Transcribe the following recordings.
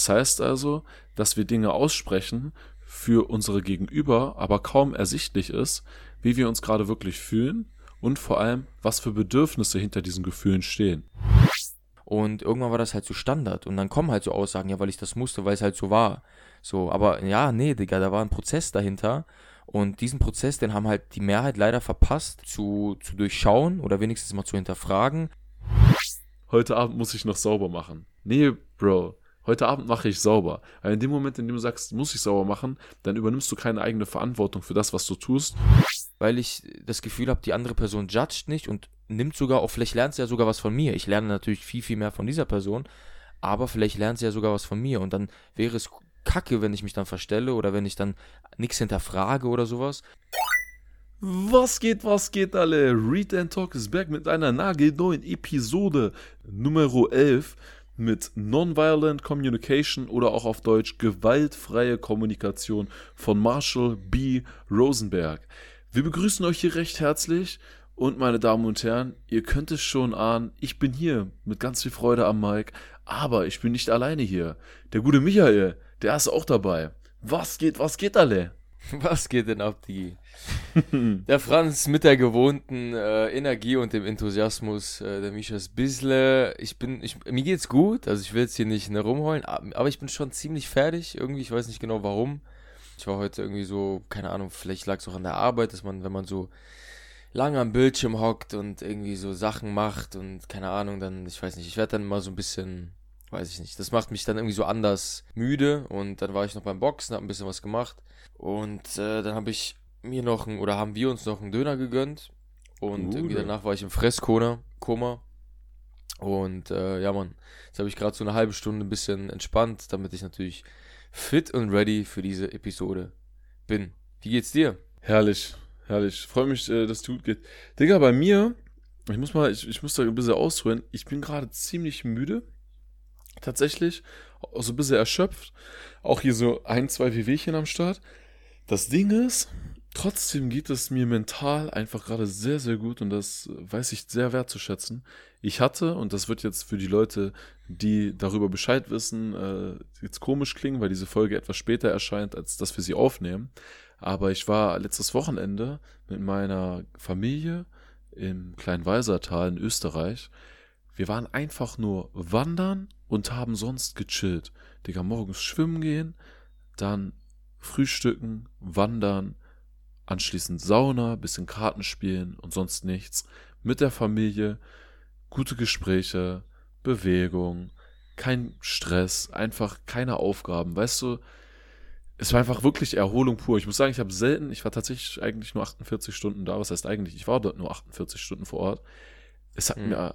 Das heißt also, dass wir Dinge aussprechen für unsere Gegenüber, aber kaum ersichtlich ist, wie wir uns gerade wirklich fühlen und vor allem, was für Bedürfnisse hinter diesen Gefühlen stehen. Und irgendwann war das halt so Standard. Und dann kommen halt so Aussagen, ja, weil ich das musste, weil es halt so war. So, aber ja, nee, Digga, da war ein Prozess dahinter. Und diesen Prozess, den haben halt die Mehrheit leider verpasst zu, zu durchschauen oder wenigstens mal zu hinterfragen. Heute Abend muss ich noch sauber machen. Nee, Bro, heute Abend mache ich sauber. Aber in dem Moment, in dem du sagst, muss ich sauber machen, dann übernimmst du keine eigene Verantwortung für das, was du tust. Weil ich das Gefühl habe, die andere Person judgt nicht und nimmt sogar auch, vielleicht lernt sie ja sogar was von mir. Ich lerne natürlich viel, viel mehr von dieser Person, aber vielleicht lernt sie ja sogar was von mir und dann wäre es kacke, wenn ich mich dann verstelle oder wenn ich dann nichts hinterfrage oder sowas. Was geht, was geht, alle? Read and Talk ist back mit einer nagelneuen Episode Nummer 11 mit Nonviolent Communication oder auch auf Deutsch gewaltfreie Kommunikation von Marshall B. Rosenberg. Wir begrüßen euch hier recht herzlich und meine Damen und Herren, ihr könnt es schon ahnen, ich bin hier mit ganz viel Freude am Mic, aber ich bin nicht alleine hier. Der gute Michael, der ist auch dabei. Was geht, was geht alle? Was geht denn ab, die? der Franz mit der gewohnten äh, Energie und dem Enthusiasmus, äh, der Misha ist bissle. Ich bin, ich, mir geht's gut, also ich will jetzt hier nicht ne, rumheulen, aber ich bin schon ziemlich fertig irgendwie, ich weiß nicht genau warum. Ich war heute irgendwie so, keine Ahnung, vielleicht lag es auch an der Arbeit, dass man, wenn man so lange am Bildschirm hockt und irgendwie so Sachen macht und keine Ahnung, dann, ich weiß nicht, ich werde dann mal so ein bisschen weiß ich nicht. Das macht mich dann irgendwie so anders müde und dann war ich noch beim Boxen, hab ein bisschen was gemacht und äh, dann habe ich mir noch ein, oder haben wir uns noch einen Döner gegönnt und uh, irgendwie danach war ich im Fresskoma Koma und äh, ja man, jetzt habe ich gerade so eine halbe Stunde ein bisschen entspannt, damit ich natürlich fit und ready für diese Episode bin. Wie geht's dir? Herrlich, herrlich. Freue mich, äh, dass es gut geht. Digga, bei mir, ich muss mal, ich, ich muss da ein bisschen ausholen. Ich bin gerade ziemlich müde tatsächlich. Auch so ein bisschen erschöpft. Auch hier so ein, zwei Wehwehchen am Start. Das Ding ist, trotzdem geht es mir mental einfach gerade sehr, sehr gut und das weiß ich sehr wertzuschätzen. Ich hatte, und das wird jetzt für die Leute, die darüber Bescheid wissen, äh, jetzt komisch klingen, weil diese Folge etwas später erscheint, als dass wir sie aufnehmen. Aber ich war letztes Wochenende mit meiner Familie im Kleinweisertal in Österreich. Wir waren einfach nur wandern und haben sonst gechillt. Digga, morgens schwimmen gehen, dann frühstücken, wandern, anschließend Sauna, bisschen Karten spielen und sonst nichts. Mit der Familie, gute Gespräche, Bewegung, kein Stress, einfach keine Aufgaben. Weißt du, es war einfach wirklich Erholung pur. Ich muss sagen, ich habe selten, ich war tatsächlich eigentlich nur 48 Stunden da. Was heißt eigentlich? Ich war dort nur 48 Stunden vor Ort. Es hat mhm. mir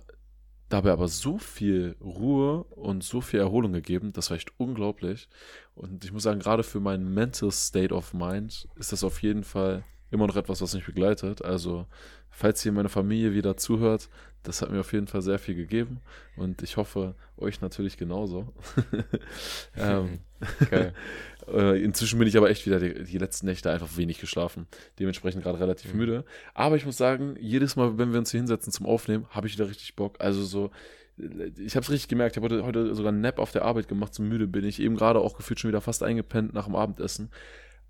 dabei aber so viel Ruhe und so viel Erholung gegeben, das war echt unglaublich. Und ich muss sagen, gerade für meinen Mental State of Mind ist das auf jeden Fall immer noch etwas, was mich begleitet. Also, falls hier meine Familie wieder zuhört, das hat mir auf jeden Fall sehr viel gegeben und ich hoffe, euch natürlich genauso. ähm. Äh, inzwischen bin ich aber echt wieder die, die, letzten Nächte einfach wenig geschlafen. Dementsprechend gerade relativ mhm. müde. Aber ich muss sagen, jedes Mal, wenn wir uns hier hinsetzen zum Aufnehmen, habe ich wieder richtig Bock. Also so, ich habe es richtig gemerkt. Ich habe heute, heute sogar einen Nap auf der Arbeit gemacht, so müde bin ich. Eben gerade auch gefühlt schon wieder fast eingepennt nach dem Abendessen.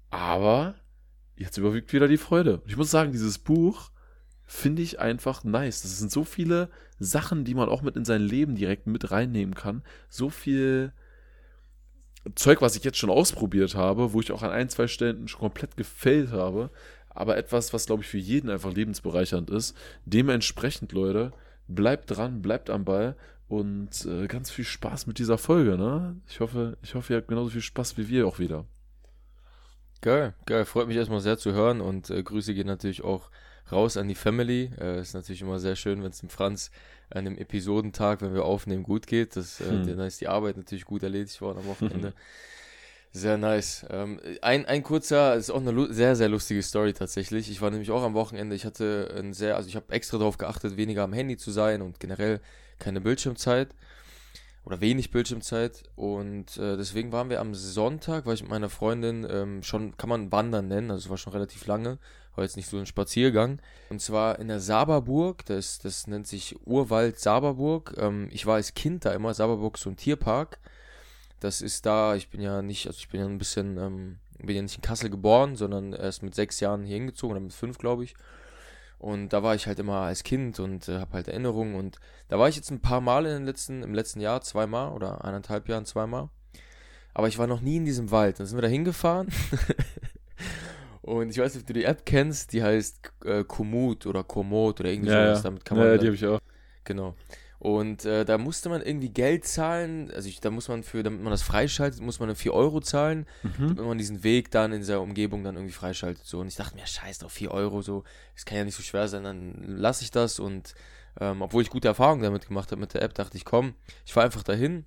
Aber jetzt überwiegt wieder die Freude. Und ich muss sagen, dieses Buch finde ich einfach nice. Das sind so viele Sachen, die man auch mit in sein Leben direkt mit reinnehmen kann. So viel Zeug, was ich jetzt schon ausprobiert habe, wo ich auch an ein, zwei Stellen schon komplett gefällt habe, aber etwas, was, glaube ich, für jeden einfach lebensbereichernd ist. Dementsprechend, Leute, bleibt dran, bleibt am Ball und äh, ganz viel Spaß mit dieser Folge, ne? Ich hoffe, ich hoffe, ihr habt genauso viel Spaß wie wir auch wieder. Geil, geil, freut mich erstmal sehr zu hören und äh, Grüße gehen natürlich auch raus an die Family. Äh, ist natürlich immer sehr schön, wenn es dem Franz an einem Episodentag, wenn wir aufnehmen, gut geht. Das, äh, hm. Dann ist die Arbeit natürlich gut erledigt worden am Wochenende. Sehr nice. Ähm, ein, ein kurzer, ist auch eine sehr, sehr lustige Story tatsächlich. Ich war nämlich auch am Wochenende, ich hatte ein sehr, also ich habe extra darauf geachtet, weniger am Handy zu sein und generell keine Bildschirmzeit oder wenig Bildschirmzeit. Und äh, deswegen waren wir am Sonntag, war ich mit meiner Freundin ähm, schon, kann man Wandern nennen, also es war schon relativ lange, war jetzt nicht so ein Spaziergang. Und zwar in der Saberburg, das, das nennt sich Urwald Saberburg. Ähm, ich war als Kind da immer, Saberburg ist so ein Tierpark. Das ist da, ich bin ja nicht, also ich bin ja ein bisschen, ähm, bin ja nicht in Kassel geboren, sondern erst mit sechs Jahren hier hingezogen, oder mit fünf, glaube ich. Und da war ich halt immer als Kind und äh, habe halt Erinnerungen. Und da war ich jetzt ein paar Mal in den letzten, im letzten Jahr, zweimal oder eineinhalb Jahren zweimal. Aber ich war noch nie in diesem Wald. Dann sind wir da hingefahren. und ich weiß nicht, ob du die App kennst, die heißt äh, Komoot oder Komoot oder irgendwie Ja, sowas. ja. Damit kann man ja, dann- die habe ich auch. Genau. Und äh, da musste man irgendwie Geld zahlen. Also ich, da muss man für, damit man das freischaltet, muss man 4 Euro zahlen, Mhm. damit man diesen Weg dann in dieser Umgebung dann irgendwie freischaltet. So. Und ich dachte mir, scheiß drauf, 4 Euro, so, das kann ja nicht so schwer sein, dann lasse ich das. Und ähm, obwohl ich gute Erfahrungen damit gemacht habe mit der App, dachte ich, komm, ich fahre einfach dahin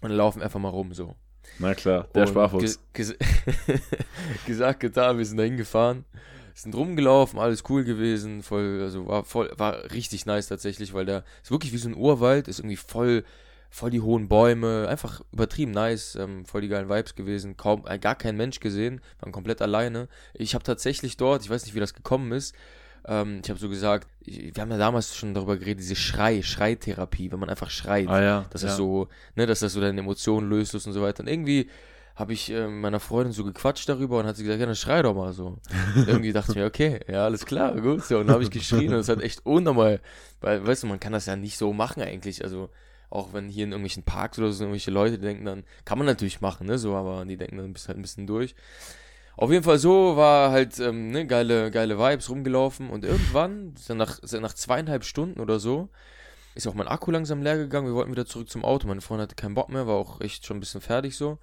und laufen einfach mal rum. So. Na klar, der Und Sparfuchs. ge- ges gesagt, getan, wir sind da hingefahren, sind rumgelaufen, alles cool gewesen, voll, also war voll, war richtig nice tatsächlich, weil der ist wirklich wie so ein Urwald, ist irgendwie voll, voll die hohen Bäume, einfach übertrieben nice, ähm, voll die geilen Vibes gewesen, kaum, äh, gar kein Mensch gesehen, waren komplett alleine. Ich habe tatsächlich dort, ich weiß nicht, wie das gekommen ist, ähm, ich habe so gesagt, ich, wir haben ja damals schon darüber geredet, diese Schrei, Schreitherapie, wenn man einfach schreit Ah ja. dass ja. das so, ne, dass das so deine Emotionen löst und so weiter. Und irgendwie habe ich äh, meiner Freundin so gequatscht darüber und hat sie gesagt, ja, dann schrei doch mal so. irgendwie dachte ich mir, okay, ja, alles klar, gut. So, und dann habe ich geschrien und es hat echt unnormal, weil, weißt du, man kann das ja nicht so machen eigentlich. Also, auch wenn hier in irgendwelchen Parks oder so irgendwelche Leute denken, dann kann man natürlich machen, ne, so, aber die denken dann bist halt ein bisschen durch. Auf jeden Fall so war halt ähm, ne, geile, geile Vibes rumgelaufen und irgendwann, nach, nach zweieinhalb Stunden oder so, ist auch mein Akku langsam leer gegangen. Wir wollten wieder zurück zum Auto. Meine Freundin hatte keinen Bock mehr, war auch echt schon ein bisschen fertig so.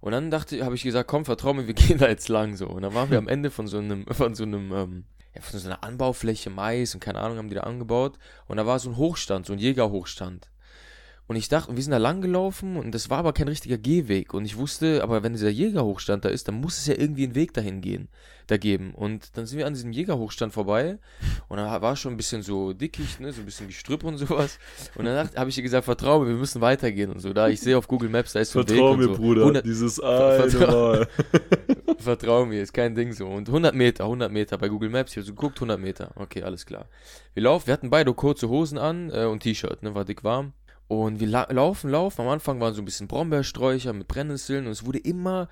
Und dann dachte, habe ich gesagt, komm, vertrau mir, wir gehen da jetzt lang so. Und dann waren wir am Ende von so einem, von so einem, ähm, ja, von so einer Anbaufläche Mais und keine Ahnung, haben die da angebaut. Und da war so ein Hochstand, so ein Jägerhochstand. Und ich dachte, wir sind da lang gelaufen und das war aber kein richtiger Gehweg. Und ich wusste, aber wenn dieser Jägerhochstand da ist, dann muss es ja irgendwie einen Weg dahin gehen, da geben. Und dann sind wir an diesem Jägerhochstand vorbei und da war schon ein bisschen so dickig, ne, so ein bisschen Gestrüpp und sowas. Und dann habe ich ihr gesagt, vertrau mir, wir müssen weitergehen und so. Da ich sehe auf Google Maps, da ist so ein Weg Vertrau und mir, so. Bruder. 100 Dieses eine Vertrau-. Vertrau mir, ist kein Ding so. Und 100 Meter, 100 Meter bei Google Maps, ich habe so geguckt, 100 Meter. Okay, alles klar. Wir laufen, wir hatten beide kurze Hosen an äh, und T-Shirt, ne, war dick warm. Und wir la laufen, laufen. Am Anfang waren so ein bisschen Brombeersträucher mit Brennnesseln und es wurde immer,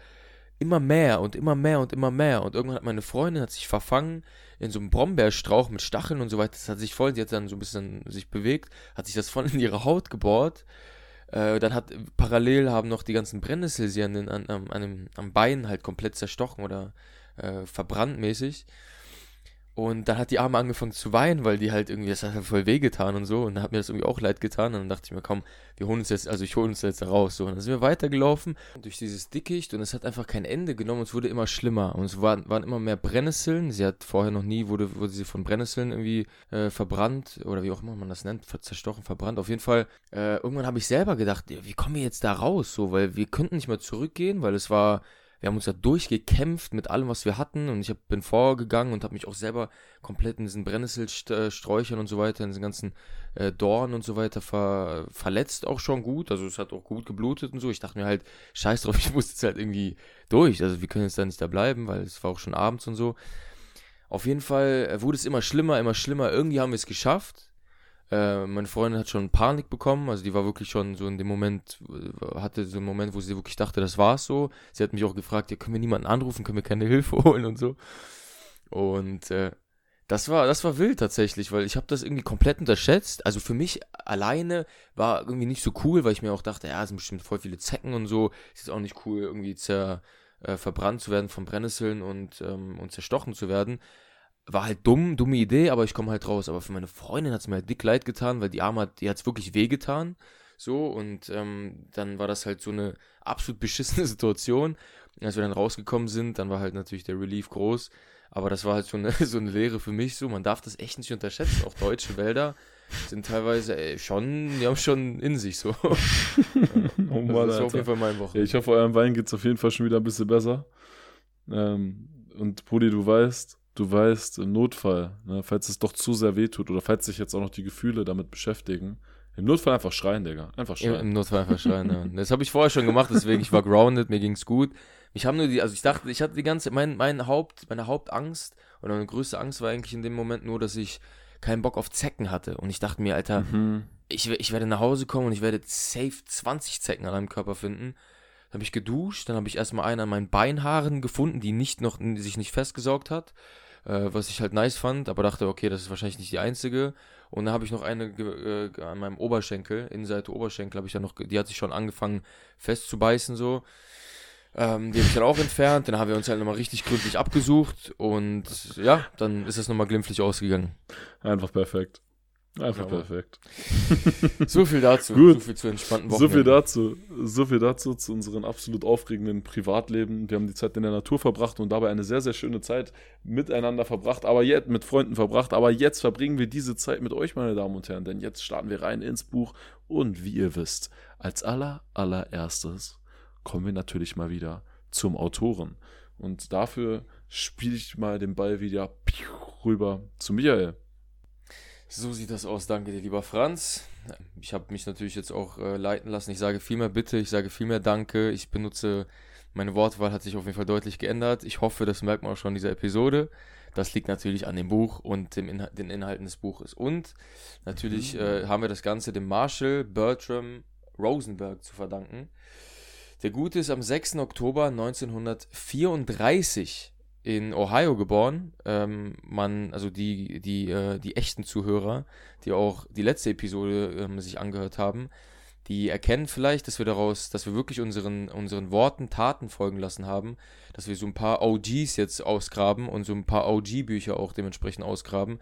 immer mehr und immer mehr und immer mehr. Und irgendwann hat meine Freundin hat sich verfangen in so einem Brombeerstrauch mit Stacheln und so weiter. Das hat sich voll, die hat dann so ein bisschen sich bewegt, hat sich das voll in ihre Haut gebohrt. Äh, dann hat parallel haben noch die ganzen Brennnesseln sie an den, an, am, an dem, am Bein halt komplett zerstochen oder äh, verbrannt mäßig. Und dann hat die Arme angefangen zu weinen, weil die halt irgendwie, das hat halt voll wehgetan und so. Und dann hat mir das irgendwie auch leid getan. Und dann dachte ich mir, komm, wir holen uns jetzt, also ich hole uns jetzt raus. So. Und dann sind wir weitergelaufen durch dieses Dickicht und es hat einfach kein Ende genommen. und Es wurde immer schlimmer. Und es waren, waren immer mehr Brennnesseln. Sie hat vorher noch nie, wurde, wurde sie von Brennnesseln irgendwie äh, verbrannt oder wie auch immer man das nennt, zerstochen, verbrannt. Auf jeden Fall, äh, irgendwann habe ich selber gedacht, wie kommen wir jetzt da raus? So, weil wir könnten nicht mehr zurückgehen, weil es war wir haben uns da durchgekämpft mit allem, was wir hatten und ich hab, bin vorgegangen und habe mich auch selber komplett in diesen Brennnesselsträuchern und so weiter, in diesen ganzen äh, Dornen und so weiter ver, verletzt auch schon gut. Also es hat auch gut geblutet und so. Ich dachte mir halt, scheiß drauf, ich muss jetzt halt irgendwie durch. Also wir können jetzt da nicht da bleiben, weil es war auch schon abends und so. Auf jeden Fall äh, wurde es immer schlimmer, immer schlimmer. Irgendwie haben wir es geschafft. Äh, meine Freundin hat schon Panik bekommen, also die war wirklich schon so in dem Moment, äh, hatte so einen Moment, wo sie wirklich dachte, das war's so. Sie hat mich auch gefragt, ja, können wir niemanden anrufen, können wir keine Hilfe holen und so. Und äh, das war, das war wild tatsächlich, weil ich habe das irgendwie komplett unterschätzt. Also für mich alleine war irgendwie nicht so cool, weil ich mir auch dachte, ja, es sind bestimmt voll viele Zecken und so. Ist jetzt auch nicht cool, irgendwie zer, äh, verbrannt zu werden von Brennnesseln und, ähm, und zerstochen zu werden war halt dumm, dumme Idee, aber ich komme halt raus. Aber für meine Freundin hat es mir halt dick leid getan, weil die Arme hat, die hat es wirklich wehgetan. So, und ähm, dann war das halt so eine absolut beschissene Situation. Und als wir dann rausgekommen sind, dann war halt natürlich der Relief groß. Aber das war halt so eine, so eine Lehre für mich. So, man darf das echt nicht unterschätzen. Auch deutsche Wälder sind teilweise ey, schon, die haben schon in sich so. Oh Mann, das war auf jeden Fall mein Woche. Ja, ich hoffe, eurem Wein geht es auf jeden Fall schon wieder ein bisschen besser. Ähm, und Brudi, du weißt, du weißt, im Notfall, ne, falls es doch zu sehr wehtut oder falls sich jetzt auch noch die Gefühle damit beschäftigen, im Notfall einfach schreien, Digga. Einfach Im, schreien. Im Notfall einfach schreien, ja. Das habe ich vorher schon gemacht, deswegen ich war grounded, mir ging's gut. Ich habe nur die, also ich dachte, ich hatte die ganze, mein, mein Haupt, meine Hauptangst oder meine größte Angst war eigentlich in dem Moment nur, dass ich keinen Bock auf Zecken hatte. Und ich dachte mir, Alter, Mhm. ich, ich werde nach Hause kommen und ich werde safe 20 Zecken an meinem Körper finden. Dann habe ich geduscht, dann habe ich erstmal einen an meinen Beinhaaren gefunden, die nicht noch, sich nicht festgesaugt hat, äh, was ich halt nice fand, aber dachte, okay, das ist wahrscheinlich nicht die einzige. Und dann habe ich noch eine äh, an meinem Oberschenkel, Innenseite Oberschenkel, habe ich dann noch, die hat sich schon angefangen festzubeißen so. Ähm, die habe ich dann auch entfernt, dann haben wir uns halt nochmal richtig gründlich abgesucht und ja, dann ist es nochmal glimpflich ausgegangen. Einfach perfekt. Einfach ja, perfekt. So viel dazu. Gut. So viel zu entspannten Wochen. So viel dazu. So viel dazu zu unserem absolut aufregenden Privatleben. Wir haben die Zeit in der Natur verbracht und dabei eine sehr, sehr schöne Zeit miteinander verbracht, aber jetzt mit Freunden verbracht. Aber jetzt verbringen wir diese Zeit mit euch, meine Damen und Herren, denn jetzt starten wir rein ins Buch. Und wie ihr wisst, als aller, allererstes kommen wir natürlich mal wieder zum Autoren. Und dafür spiele ich mal den Ball wieder rüber zu Michael. So sieht das aus. Danke dir, lieber Franz. Ich habe mich natürlich jetzt auch äh, leiten lassen. Ich sage viel mehr Bitte, ich sage viel mehr Danke. Ich benutze, meine Wortwahl hat sich auf jeden Fall deutlich geändert. Ich hoffe, das merkt man auch schon in dieser Episode. Das liegt natürlich an dem Buch und dem Inhal den Inhalten des Buches. Und natürlich mhm. äh, haben wir das Ganze dem Marshall Bertram Rosenberg zu verdanken. Der Gute ist am 6. Oktober 1934 in Ohio geboren. Ähm, man, also die, die, äh, die echten Zuhörer, die auch die letzte Episode ähm, sich angehört haben, die erkennen vielleicht, dass wir daraus, dass wir wirklich unseren, unseren Worten Taten folgen lassen haben, dass wir so ein paar OGs jetzt ausgraben und so ein paar OG-Bücher auch dementsprechend ausgraben.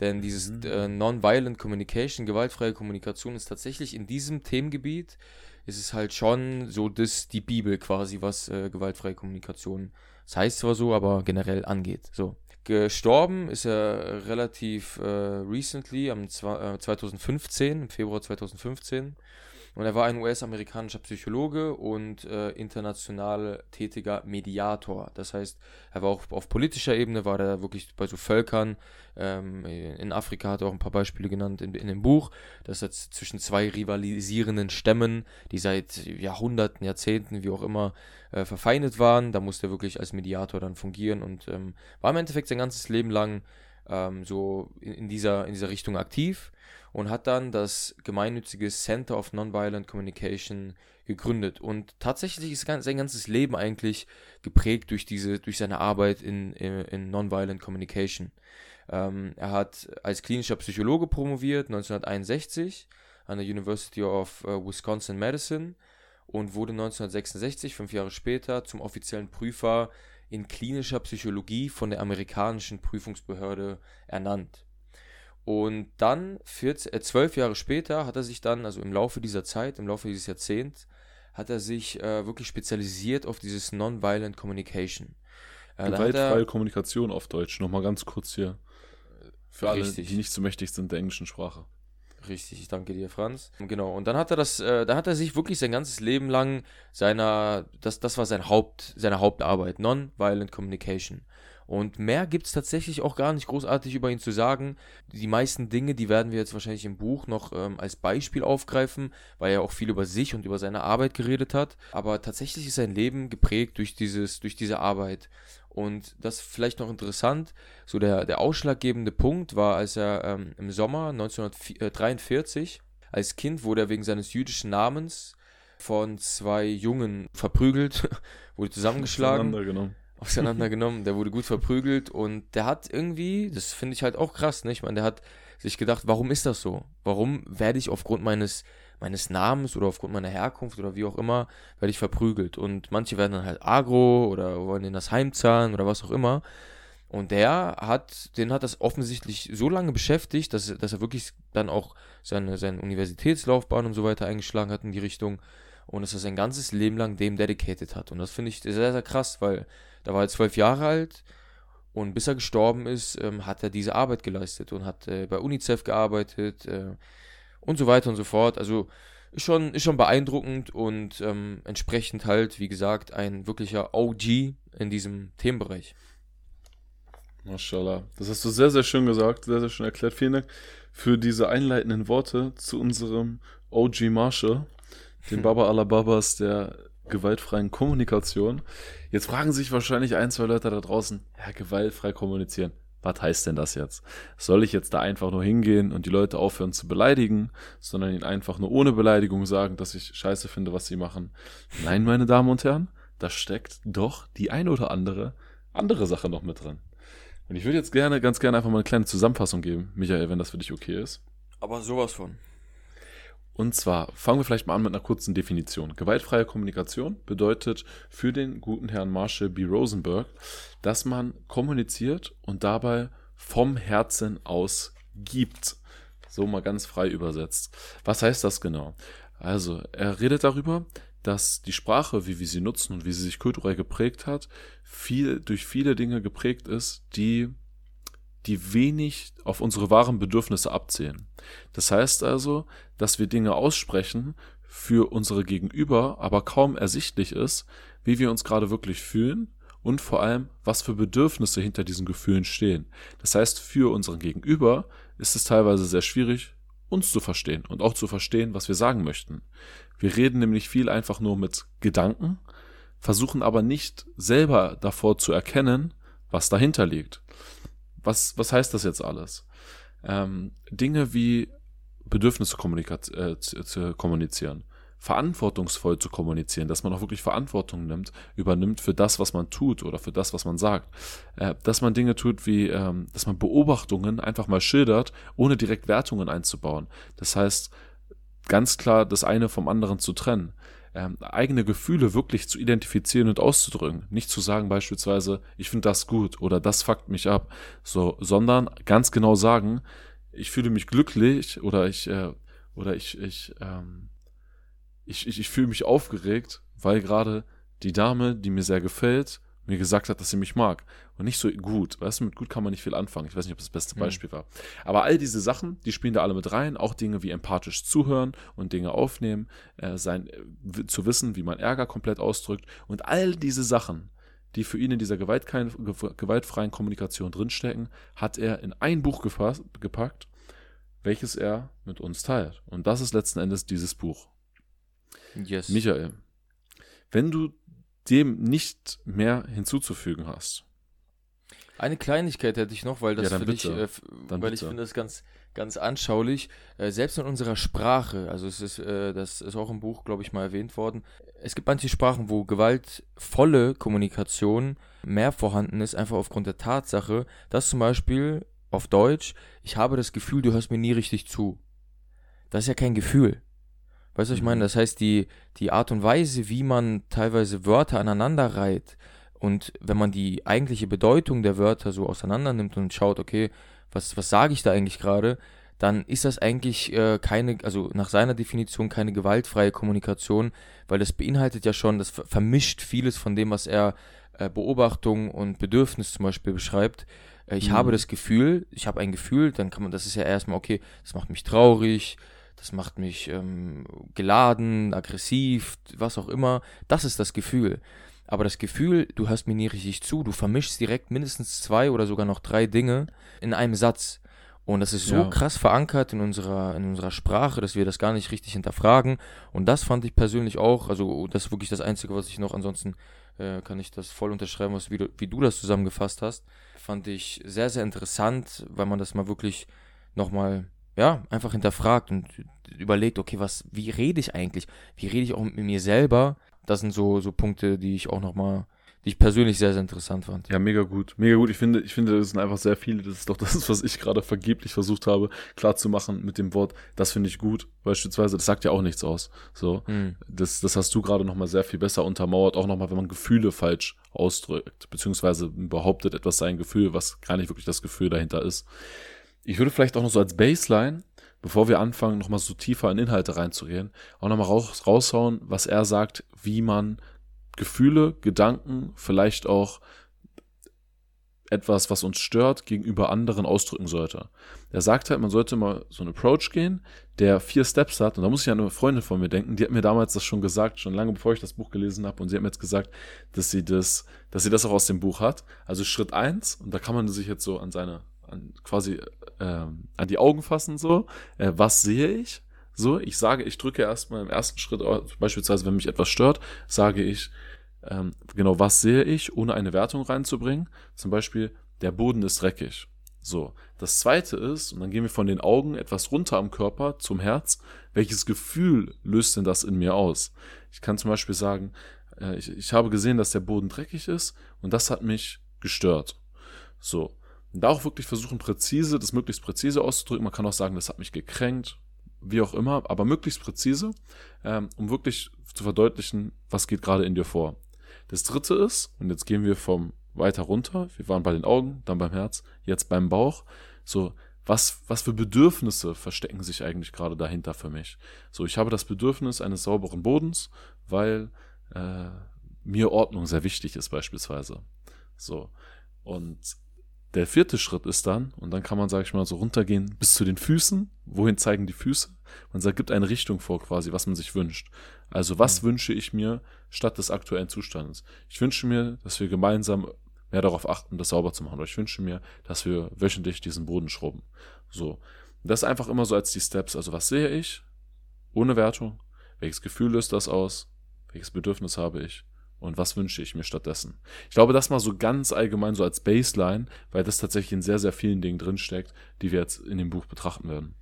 Denn dieses mhm. äh, Non-Violent Communication, gewaltfreie Kommunikation, ist tatsächlich in diesem Themengebiet, ist es halt schon so das, die Bibel quasi, was äh, gewaltfreie Kommunikation das heißt zwar so, aber generell angeht. So. Gestorben ist er relativ äh, recently, am äh, 2015, im Februar 2015. Und er war ein US-amerikanischer Psychologe und äh, international tätiger Mediator. Das heißt, er war auch auf politischer Ebene, war er wirklich bei so Völkern. Ähm, in Afrika hat er auch ein paar Beispiele genannt in, in dem Buch. Das jetzt zwischen zwei rivalisierenden Stämmen, die seit Jahrhunderten, Jahrzehnten, wie auch immer, äh, verfeindet waren. Da musste er wirklich als Mediator dann fungieren und ähm, war im Endeffekt sein ganzes Leben lang ähm, so in, in, dieser, in dieser Richtung aktiv und hat dann das gemeinnützige Center of Nonviolent Communication gegründet. Und tatsächlich ist sein ganzes Leben eigentlich geprägt durch, diese, durch seine Arbeit in, in, Nonviolent Communication. Ähm, er hat als klinischer Psychologe promoviert 1961 an der University of uh, Wisconsin Madison und wurde 1966, fünf Jahre später, zum offiziellen Prüfer in klinischer Psychologie von der amerikanischen Prüfungsbehörde ernannt. Und dann, 14, äh, zwölf Jahre später, hat er sich dann, also im Laufe dieser Zeit, im Laufe dieses Jahrzehnts, hat er sich äh, wirklich spezialisiert auf dieses Nonviolent Communication. Äh, Gewaltfreie Kommunikation auf Deutsch, nochmal ganz kurz hier. Für alle, richtig. die nicht so mächtig sind der englischen Sprache. Richtig, ich danke dir, Franz. Genau, und dann hat er das, äh, da hat er sich wirklich sein ganzes Leben lang seiner, das, das war sein Haupt, seine Hauptarbeit, Nonviolent Communication. Und mehr gibt es tatsächlich auch gar nicht großartig über ihn zu sagen. Die meisten Dinge, die werden wir jetzt wahrscheinlich im Buch noch ähm, als Beispiel aufgreifen, weil er auch viel über sich und über seine Arbeit geredet hat. Aber tatsächlich ist sein Leben geprägt durch, dieses, durch diese Arbeit. Und das vielleicht noch interessant, so der, der ausschlaggebende Punkt war, als er ähm, im Sommer 1943 als Kind wurde er wegen seines jüdischen Namens von zwei Jungen verprügelt, wurde zusammengeschlagen auseinandergenommen. Der wurde gut verprügelt und der hat irgendwie, das finde ich halt auch krass, ne? Ich meine, der hat sich gedacht, warum ist das so? Warum werde ich aufgrund meines, meines Namens oder aufgrund meiner Herkunft oder wie auch immer, werde ich verprügelt? Und manche werden dann halt agro oder wollen in das Heim zahlen oder was auch immer. Und der hat, den hat das offensichtlich so lange beschäftigt, dass, dass er wirklich dann auch seine, seine Universitätslaufbahn und so weiter eingeschlagen hat in die Richtung und dass er sein ganzes Leben lang dem dedicated hat. Und das finde ich sehr, sehr krass, weil da war er zwölf Jahre alt und bis er gestorben ist, ähm, hat er diese Arbeit geleistet und hat äh, bei UNICEF gearbeitet äh, und so weiter und so fort. Also ist schon, ist schon beeindruckend und ähm, entsprechend halt, wie gesagt, ein wirklicher OG in diesem Themenbereich. Mashallah. Das hast du sehr, sehr schön gesagt, sehr, sehr schön erklärt. Vielen Dank für diese einleitenden Worte zu unserem OG Marshall, dem Baba Alababas der gewaltfreien Kommunikation. Jetzt fragen sich wahrscheinlich ein, zwei Leute da draußen, ja, gewaltfrei kommunizieren. Was heißt denn das jetzt? Soll ich jetzt da einfach nur hingehen und die Leute aufhören zu beleidigen, sondern ihnen einfach nur ohne Beleidigung sagen, dass ich scheiße finde, was sie machen? Nein, meine Damen und Herren, da steckt doch die ein oder andere andere Sache noch mit drin. Und ich würde jetzt gerne, ganz gerne einfach mal eine kleine Zusammenfassung geben, Michael, wenn das für dich okay ist. Aber sowas von. Und zwar fangen wir vielleicht mal an mit einer kurzen Definition. Gewaltfreie Kommunikation bedeutet für den guten Herrn Marshall B. Rosenberg, dass man kommuniziert und dabei vom Herzen aus gibt. So mal ganz frei übersetzt. Was heißt das genau? Also, er redet darüber, dass die Sprache, wie wir sie nutzen und wie sie sich kulturell geprägt hat, viel durch viele Dinge geprägt ist, die die wenig auf unsere wahren Bedürfnisse abzählen. Das heißt also, dass wir Dinge aussprechen für unsere Gegenüber, aber kaum ersichtlich ist, wie wir uns gerade wirklich fühlen und vor allem, was für Bedürfnisse hinter diesen Gefühlen stehen. Das heißt, für unseren Gegenüber ist es teilweise sehr schwierig, uns zu verstehen und auch zu verstehen, was wir sagen möchten. Wir reden nämlich viel einfach nur mit Gedanken, versuchen aber nicht selber davor zu erkennen, was dahinter liegt. Was, was heißt das jetzt alles? Ähm, Dinge wie Bedürfnisse äh, zu, zu kommunizieren, verantwortungsvoll zu kommunizieren, dass man auch wirklich Verantwortung nimmt, übernimmt für das, was man tut oder für das, was man sagt. Äh, dass man Dinge tut wie, ähm, dass man Beobachtungen einfach mal schildert, ohne direkt Wertungen einzubauen. Das heißt, ganz klar das eine vom anderen zu trennen. Ähm, eigene Gefühle wirklich zu identifizieren und auszudrücken. Nicht zu sagen beispielsweise, ich finde das gut oder das fuckt mich ab, so, sondern ganz genau sagen, ich fühle mich glücklich oder ich, äh, oder ich, ich, ähm, ich, ich, ich fühle mich aufgeregt, weil gerade die Dame, die mir sehr gefällt, mir gesagt hat, dass sie mich mag. Und nicht so gut. Weißt du, mit gut kann man nicht viel anfangen. Ich weiß nicht, ob das das beste hm. Beispiel war. Aber all diese Sachen, die spielen da alle mit rein. Auch Dinge wie empathisch zuhören und Dinge aufnehmen, äh, sein, äh, zu wissen, wie man Ärger komplett ausdrückt. Und all diese Sachen, die für ihn in dieser gewaltfreien Kommunikation drinstecken, hat er in ein Buch gefasst, gepackt, welches er mit uns teilt. Und das ist letzten Endes dieses Buch. Yes. Michael, wenn du dem nicht mehr hinzuzufügen hast. Eine Kleinigkeit hätte ich noch, weil das ja, finde ich, äh, weil bitte. ich finde das ganz, ganz anschaulich. Äh, selbst in unserer Sprache, also es ist, äh, das ist auch im Buch, glaube ich, mal erwähnt worden. Es gibt manche Sprachen, wo gewaltvolle Kommunikation mehr vorhanden ist, einfach aufgrund der Tatsache, dass zum Beispiel auf Deutsch, ich habe das Gefühl, du hörst mir nie richtig zu. Das ist ja kein Gefühl. Weißt du, was ich meine? Mhm. Das heißt, die, die Art und Weise, wie man teilweise Wörter aneinander reiht und wenn man die eigentliche Bedeutung der Wörter so auseinander nimmt und schaut, okay, was, was sage ich da eigentlich gerade, dann ist das eigentlich äh, keine, also nach seiner Definition keine gewaltfreie Kommunikation, weil das beinhaltet ja schon, das vermischt vieles von dem, was er äh, Beobachtung und Bedürfnis zum Beispiel beschreibt. Äh, ich mhm. habe das Gefühl, ich habe ein Gefühl, dann kann man, das ist ja erstmal, okay, das macht mich traurig, das macht mich ähm, geladen, aggressiv, was auch immer. Das ist das Gefühl. Aber das Gefühl, du hörst mir nie richtig zu, du vermischst direkt mindestens zwei oder sogar noch drei Dinge in einem Satz. Und das ist so ja. krass verankert in unserer, in unserer Sprache, dass wir das gar nicht richtig hinterfragen. Und das fand ich persönlich auch, also das ist wirklich das Einzige, was ich noch, ansonsten äh, kann ich das voll unterschreiben, was, wie, du, wie du das zusammengefasst hast. Fand ich sehr, sehr interessant, weil man das mal wirklich nochmal ja, einfach hinterfragt und überlegt, okay, was, wie rede ich eigentlich? Wie rede ich auch mit mir selber? Das sind so, so Punkte, die ich auch nochmal, die ich persönlich sehr, sehr interessant fand. Ja, mega gut. Mega gut. Ich finde, ich finde, das sind einfach sehr viele. Das ist doch das, was ich gerade vergeblich versucht habe, klarzumachen mit dem Wort, das finde ich gut. Beispielsweise, das sagt ja auch nichts aus. So. Mhm. Das, das hast du gerade nochmal sehr viel besser untermauert. Auch nochmal, wenn man Gefühle falsch ausdrückt, beziehungsweise behauptet, etwas sei ein Gefühl, was gar nicht wirklich das Gefühl dahinter ist. Ich würde vielleicht auch noch so als Baseline, bevor wir anfangen, nochmal so tiefer in Inhalte reinzugehen, auch nochmal raus, raushauen, was er sagt, wie man Gefühle, Gedanken, vielleicht auch etwas, was uns stört, gegenüber anderen ausdrücken sollte. Er sagt halt, man sollte mal so einen Approach gehen, der vier Steps hat. Und da muss ich an eine Freundin von mir denken, die hat mir damals das schon gesagt, schon lange bevor ich das Buch gelesen habe. Und sie hat mir jetzt gesagt, dass sie das, dass sie das auch aus dem Buch hat. Also Schritt eins und da kann man sich jetzt so an seine an, quasi äh, an die Augen fassen, so, äh, was sehe ich? So, ich sage, ich drücke erstmal im ersten Schritt, beispielsweise, wenn mich etwas stört, sage ich, ähm, genau, was sehe ich, ohne eine Wertung reinzubringen. Zum Beispiel, der Boden ist dreckig. So, das zweite ist, und dann gehen wir von den Augen etwas runter am Körper zum Herz, welches Gefühl löst denn das in mir aus? Ich kann zum Beispiel sagen, äh, ich, ich habe gesehen, dass der Boden dreckig ist und das hat mich gestört. So, und da auch wirklich versuchen, präzise, das möglichst präzise auszudrücken. Man kann auch sagen, das hat mich gekränkt, wie auch immer, aber möglichst präzise, ähm, um wirklich zu verdeutlichen, was geht gerade in dir vor. Das dritte ist, und jetzt gehen wir vom weiter runter, wir waren bei den Augen, dann beim Herz, jetzt beim Bauch, so, was, was für Bedürfnisse verstecken sich eigentlich gerade dahinter für mich? So, ich habe das Bedürfnis eines sauberen Bodens, weil äh, mir Ordnung sehr wichtig ist, beispielsweise. So, und der vierte Schritt ist dann, und dann kann man, sag ich mal, so runtergehen bis zu den Füßen. Wohin zeigen die Füße? Man sagt, gibt eine Richtung vor quasi, was man sich wünscht. Also, was mhm. wünsche ich mir statt des aktuellen Zustandes? Ich wünsche mir, dass wir gemeinsam mehr darauf achten, das sauber zu machen. Oder ich wünsche mir, dass wir wöchentlich diesen Boden schrubben. So. das ist einfach immer so als die Steps. Also, was sehe ich? Ohne Wertung. Welches Gefühl löst das aus? Welches Bedürfnis habe ich? Und was wünsche ich mir stattdessen. Ich glaube, das mal so ganz allgemein so als Baseline, weil das tatsächlich in sehr, sehr vielen Dingen drinsteckt, die wir jetzt in dem Buch betrachten werden.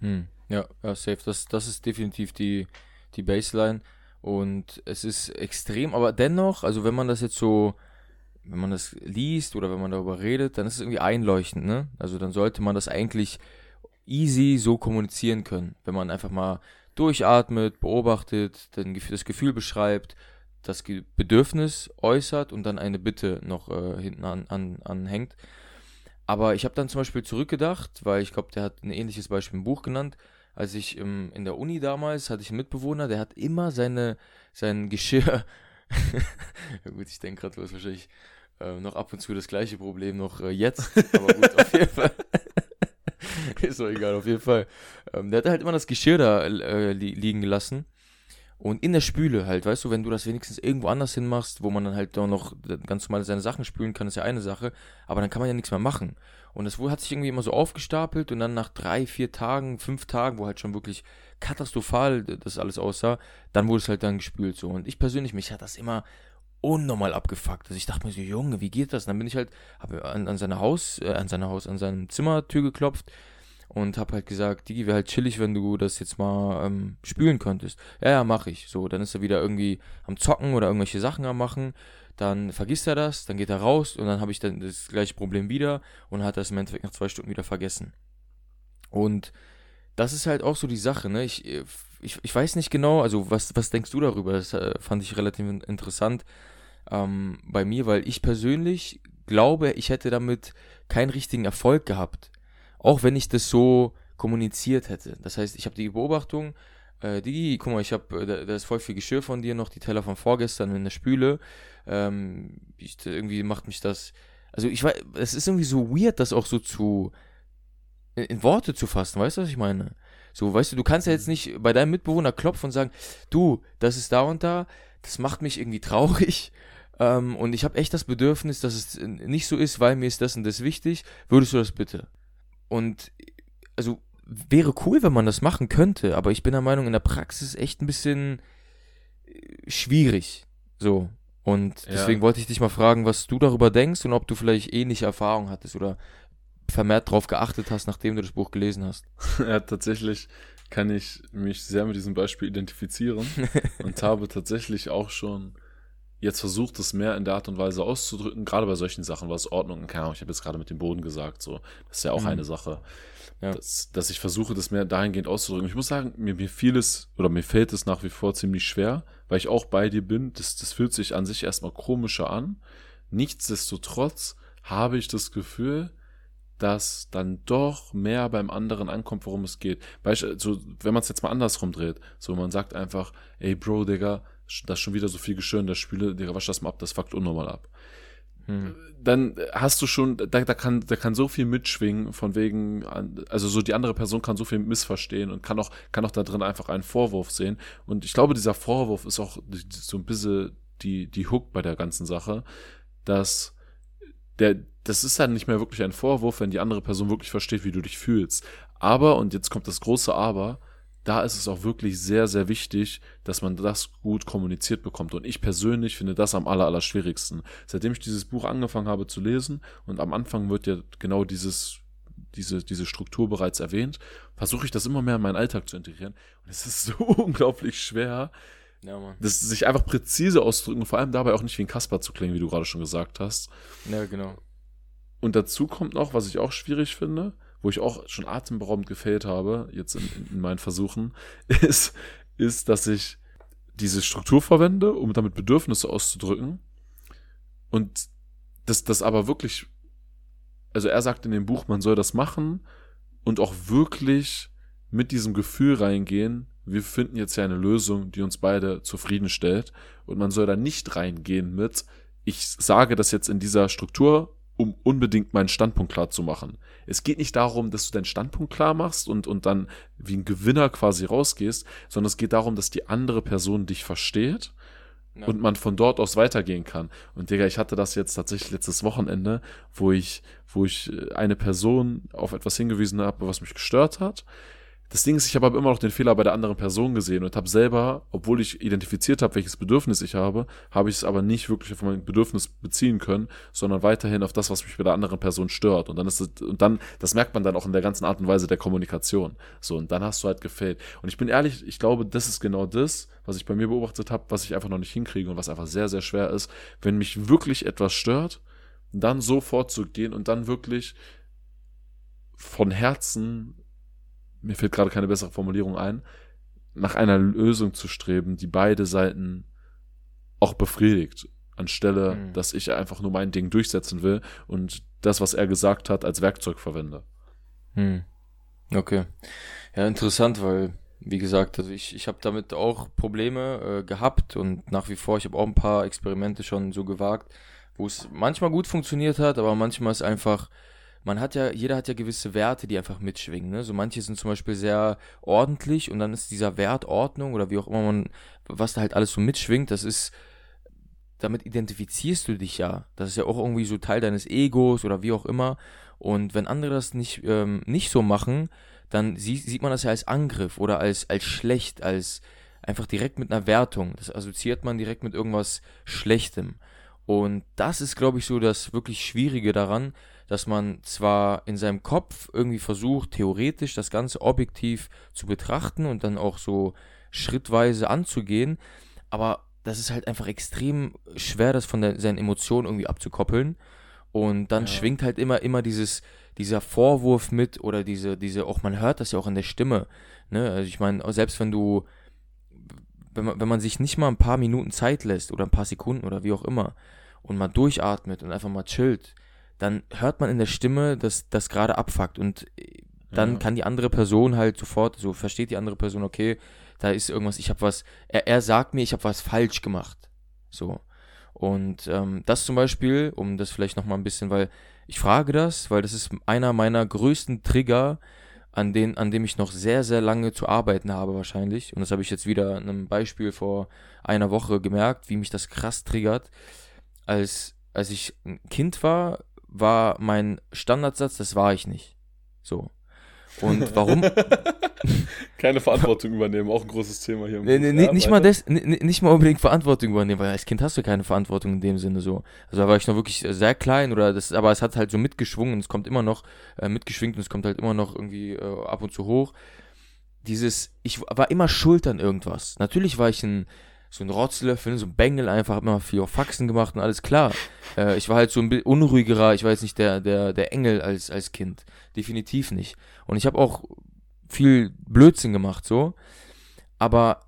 Hm. Ja, ja, safe. Das, das ist definitiv die, die Baseline und es ist extrem, aber dennoch, also wenn man das jetzt so, wenn man das liest oder wenn man darüber redet, dann ist es irgendwie einleuchtend, ne? Also dann sollte man das eigentlich easy so kommunizieren können, wenn man einfach mal durchatmet, beobachtet, das Gefühl beschreibt das Bedürfnis äußert und dann eine Bitte noch äh, hinten an, an, anhängt. Aber ich habe dann zum Beispiel zurückgedacht, weil ich glaube, der hat ein ähnliches Beispiel im Buch genannt. Als ich im, in der Uni damals hatte ich einen Mitbewohner, der hat immer seine, sein Geschirr. ja gut, ich denke gerade, du hast wahrscheinlich äh, noch ab und zu das gleiche Problem noch äh, jetzt. Aber gut, auf jeden Fall. Ist doch egal, auf jeden Fall. Ähm, der hat halt immer das Geschirr da äh, li liegen gelassen. Und in der Spüle halt, weißt du, wenn du das wenigstens irgendwo anders hinmachst, wo man dann halt auch noch ganz normal seine Sachen spülen kann, ist ja eine Sache, aber dann kann man ja nichts mehr machen. Und es hat sich irgendwie immer so aufgestapelt und dann nach drei, vier Tagen, fünf Tagen, wo halt schon wirklich katastrophal das alles aussah, dann wurde es halt dann gespült so. Und ich persönlich, mich hat das immer unnormal abgefuckt. Also ich dachte mir so, Junge, wie geht das? Und dann bin ich halt, habe an, an seine Haus, äh, an seine Haus, an seinem Zimmertür geklopft und habe halt gesagt, Digi, wäre halt chillig, wenn du das jetzt mal ähm, spülen könntest. Ja, ja, mach ich. So, dann ist er wieder irgendwie am Zocken oder irgendwelche Sachen am Machen. Dann vergisst er das, dann geht er raus und dann habe ich dann das gleiche Problem wieder und hat das im Endeffekt nach zwei Stunden wieder vergessen. Und das ist halt auch so die Sache, ne? Ich, ich, ich weiß nicht genau, also was, was denkst du darüber? Das äh, fand ich relativ interessant ähm, bei mir, weil ich persönlich glaube, ich hätte damit keinen richtigen Erfolg gehabt auch wenn ich das so kommuniziert hätte. Das heißt, ich habe die Beobachtung, äh, Digi, guck mal, ich habe, äh, da, da, ist voll viel Geschirr von dir noch, die Teller von vorgestern in der Spüle. Ähm, ich, irgendwie macht mich das, also ich weiß, es ist irgendwie so weird, das auch so zu, in, in, Worte zu fassen, weißt du, was ich meine? So, weißt du, du kannst ja jetzt nicht bei deinem Mitbewohner klopfen und sagen, du, das ist da und da, das macht mich irgendwie traurig. Ähm, und ich habe echt das Bedürfnis, dass es nicht so ist, weil mir ist das und das wichtig. Würdest du das bitte? Und also wäre cool, wenn man das machen könnte, aber ich bin der Meinung, in der Praxis echt ein bisschen äh, schwierig. So. Und deswegen ja. wollte ich dich mal fragen, was du darüber denkst und ob du vielleicht ähnliche Erfahrungen hattest oder vermehrt darauf geachtet hast, nachdem du das Buch gelesen hast. Ja, tatsächlich kann ich mich sehr mit diesem Beispiel identifizieren und habe tatsächlich auch schon jetzt versucht, es mehr in der Art und Weise auszudrücken, gerade bei solchen Sachen, was Ordnung, keine Ahnung, ich habe jetzt gerade mit dem Boden gesagt, so, das ist ja auch mhm. eine Sache, ja. dass, dass ich versuche, das mehr dahingehend auszudrücken. Ich muss sagen, mir, mir fiel es, oder mir fällt es nach wie vor ziemlich schwer, weil ich auch bei dir bin, das, das fühlt sich an sich erstmal komischer an. Nichtsdestotrotz habe ich das Gefühl, dass dann doch mehr beim anderen ankommt, worum es geht. Beispiel, so, wenn man es jetzt mal andersrum dreht, so man sagt einfach, ey Bro, Digga, da ist schon wieder so viel Geschirr in der Spüle, Digga, wasch das mal ab, das fuckt unnormal ab. Hm. Dann hast du schon, da, da, kann, da kann so viel mitschwingen, von wegen, also so die andere Person kann so viel missverstehen und kann auch, kann auch da drin einfach einen Vorwurf sehen. Und ich glaube, dieser Vorwurf ist auch so ein bisschen die, die Hook bei der ganzen Sache, dass der, das ist dann nicht mehr wirklich ein Vorwurf, wenn die andere Person wirklich versteht, wie du dich fühlst. Aber, und jetzt kommt das große Aber, da ist es auch wirklich sehr, sehr wichtig, dass man das gut kommuniziert bekommt. Und ich persönlich finde das am aller, aller schwierigsten. Seitdem ich dieses Buch angefangen habe zu lesen und am Anfang wird ja genau dieses, diese, diese Struktur bereits erwähnt, versuche ich das immer mehr in meinen Alltag zu integrieren. Und es ist so unglaublich schwer, ja, Mann. Das sich einfach präzise ausdrücken und vor allem dabei auch nicht wie ein Kasper zu klingen, wie du gerade schon gesagt hast. Ja, genau. Und dazu kommt noch, was ich auch schwierig finde, wo ich auch schon atemberaubend gefällt habe, jetzt in, in meinen Versuchen, ist, ist, dass ich diese Struktur verwende, um damit Bedürfnisse auszudrücken. Und das, das aber wirklich, also er sagt in dem Buch, man soll das machen und auch wirklich mit diesem Gefühl reingehen, wir finden jetzt ja eine Lösung, die uns beide zufriedenstellt. Und man soll da nicht reingehen mit, ich sage das jetzt in dieser Struktur, um unbedingt meinen Standpunkt klar zu machen. Es geht nicht darum, dass du deinen Standpunkt klar machst und, und dann wie ein Gewinner quasi rausgehst, sondern es geht darum, dass die andere Person dich versteht ja. und man von dort aus weitergehen kann. Und Digga, ich hatte das jetzt tatsächlich letztes Wochenende, wo ich, wo ich äh, eine Person auf etwas hingewiesen habe, was mich gestört hat. Das Ding ist, ich habe aber immer noch den Fehler bei der anderen Person gesehen und habe selber, obwohl ich identifiziert habe, welches Bedürfnis ich habe, habe ich es aber nicht wirklich auf mein Bedürfnis beziehen können, sondern weiterhin auf das, was mich bei der anderen Person stört. Und dann ist es, und dann, das merkt man dann auch in der ganzen Art und Weise der Kommunikation. So, und dann hast du halt gefällt. Und ich bin ehrlich, ich glaube, das ist genau das, was ich bei mir beobachtet habe, was ich einfach noch nicht hinkriege und was einfach sehr, sehr schwer ist, wenn mich wirklich etwas stört, dann so vorzugehen und dann wirklich von Herzen mir fällt gerade keine bessere Formulierung ein, nach einer Lösung zu streben, die beide Seiten auch befriedigt, anstelle, mhm. dass ich einfach nur mein Ding durchsetzen will und das, was er gesagt hat, als Werkzeug verwende. Mhm. Okay. Ja, interessant, weil, wie gesagt, also ich, ich habe damit auch Probleme äh, gehabt und nach wie vor, ich habe auch ein paar Experimente schon so gewagt, wo es manchmal gut funktioniert hat, aber manchmal ist einfach man hat ja, jeder hat ja gewisse Werte, die einfach mitschwingen. Ne? So manche sind zum Beispiel sehr ordentlich und dann ist dieser Wert Ordnung oder wie auch immer man, was da halt alles so mitschwingt, das ist, damit identifizierst du dich ja. Das ist ja auch irgendwie so Teil deines Egos oder wie auch immer. Und wenn andere das nicht, ähm, nicht so machen, dann sieht, sieht man das ja als Angriff oder als, als schlecht, als einfach direkt mit einer Wertung. Das assoziiert man direkt mit irgendwas Schlechtem. Und das ist, glaube ich, so das wirklich Schwierige daran, dass man zwar in seinem Kopf irgendwie versucht, theoretisch das Ganze objektiv zu betrachten und dann auch so schrittweise anzugehen, aber das ist halt einfach extrem schwer, das von der, seinen Emotionen irgendwie abzukoppeln. Und dann ja. schwingt halt immer, immer dieses, dieser Vorwurf mit oder diese, diese, auch man hört das ja auch in der Stimme. Ne? Also ich meine, selbst wenn du, wenn man, wenn man sich nicht mal ein paar Minuten Zeit lässt oder ein paar Sekunden oder wie auch immer und mal durchatmet und einfach mal chillt, dann hört man in der Stimme, dass das gerade abfuckt und äh, dann ja. kann die andere Person halt sofort, so versteht die andere Person, okay, da ist irgendwas, ich habe was, er, er sagt mir, ich habe was falsch gemacht. So. Und ähm, das zum Beispiel, um das vielleicht nochmal ein bisschen, weil ich frage das, weil das ist einer meiner größten Trigger, an, den, an dem ich noch sehr, sehr lange zu arbeiten habe wahrscheinlich. Und das habe ich jetzt wieder in einem Beispiel vor einer Woche gemerkt, wie mich das krass triggert. Als, als ich ein Kind war, war mein Standardsatz, das war ich nicht. So. Und warum? Keine Verantwortung übernehmen, auch ein großes Thema hier. Nee, nee, ja, nicht, mal das, nicht mal unbedingt Verantwortung übernehmen, weil als Kind hast du keine Verantwortung in dem Sinne so. Also da war ich noch wirklich sehr klein oder das, aber es hat halt so mitgeschwungen, es kommt immer noch äh, mitgeschwingt und es kommt halt immer noch irgendwie äh, ab und zu hoch. Dieses, ich war immer schuld an irgendwas. Natürlich war ich ein so ein Rotzlöffel, so ein Bengel einfach, hab immer viel auf Faxen gemacht und alles klar. Äh, ich war halt so ein bisschen unruhigerer, ich war jetzt nicht der, der, der Engel als, als Kind. Definitiv nicht. Und ich habe auch viel Blödsinn gemacht, so. Aber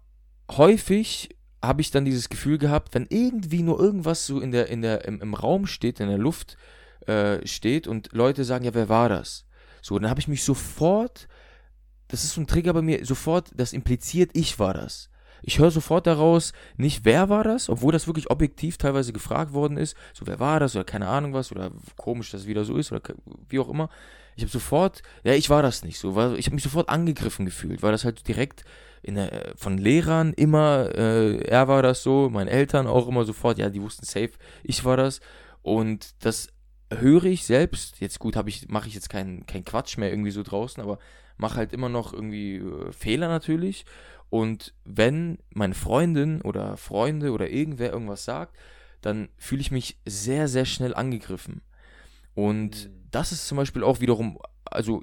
häufig habe ich dann dieses Gefühl gehabt, wenn irgendwie nur irgendwas so in der, in der, im, im Raum steht, in der Luft äh, steht und Leute sagen, ja, wer war das? So, dann habe ich mich sofort, das ist so ein Trigger bei mir, sofort, das impliziert, ich war das. Ich höre sofort daraus, nicht wer war das, obwohl das wirklich objektiv teilweise gefragt worden ist, so wer war das oder keine Ahnung was oder komisch, dass es wieder so ist oder wie auch immer. Ich habe sofort, ja, ich war das nicht so, war, ich habe mich sofort angegriffen gefühlt, weil das halt direkt der, von Lehrern immer, äh, er war das so, meinen Eltern auch immer sofort, ja, die wussten safe, ich war das und das höre ich selbst, jetzt gut, ich, mache ich jetzt keinen kein Quatsch mehr irgendwie so draußen, aber mache halt immer noch irgendwie äh, Fehler natürlich. Und wenn meine Freundin oder Freunde oder irgendwer irgendwas sagt, dann fühle ich mich sehr, sehr schnell angegriffen. Und mhm. das ist zum Beispiel auch wiederum, also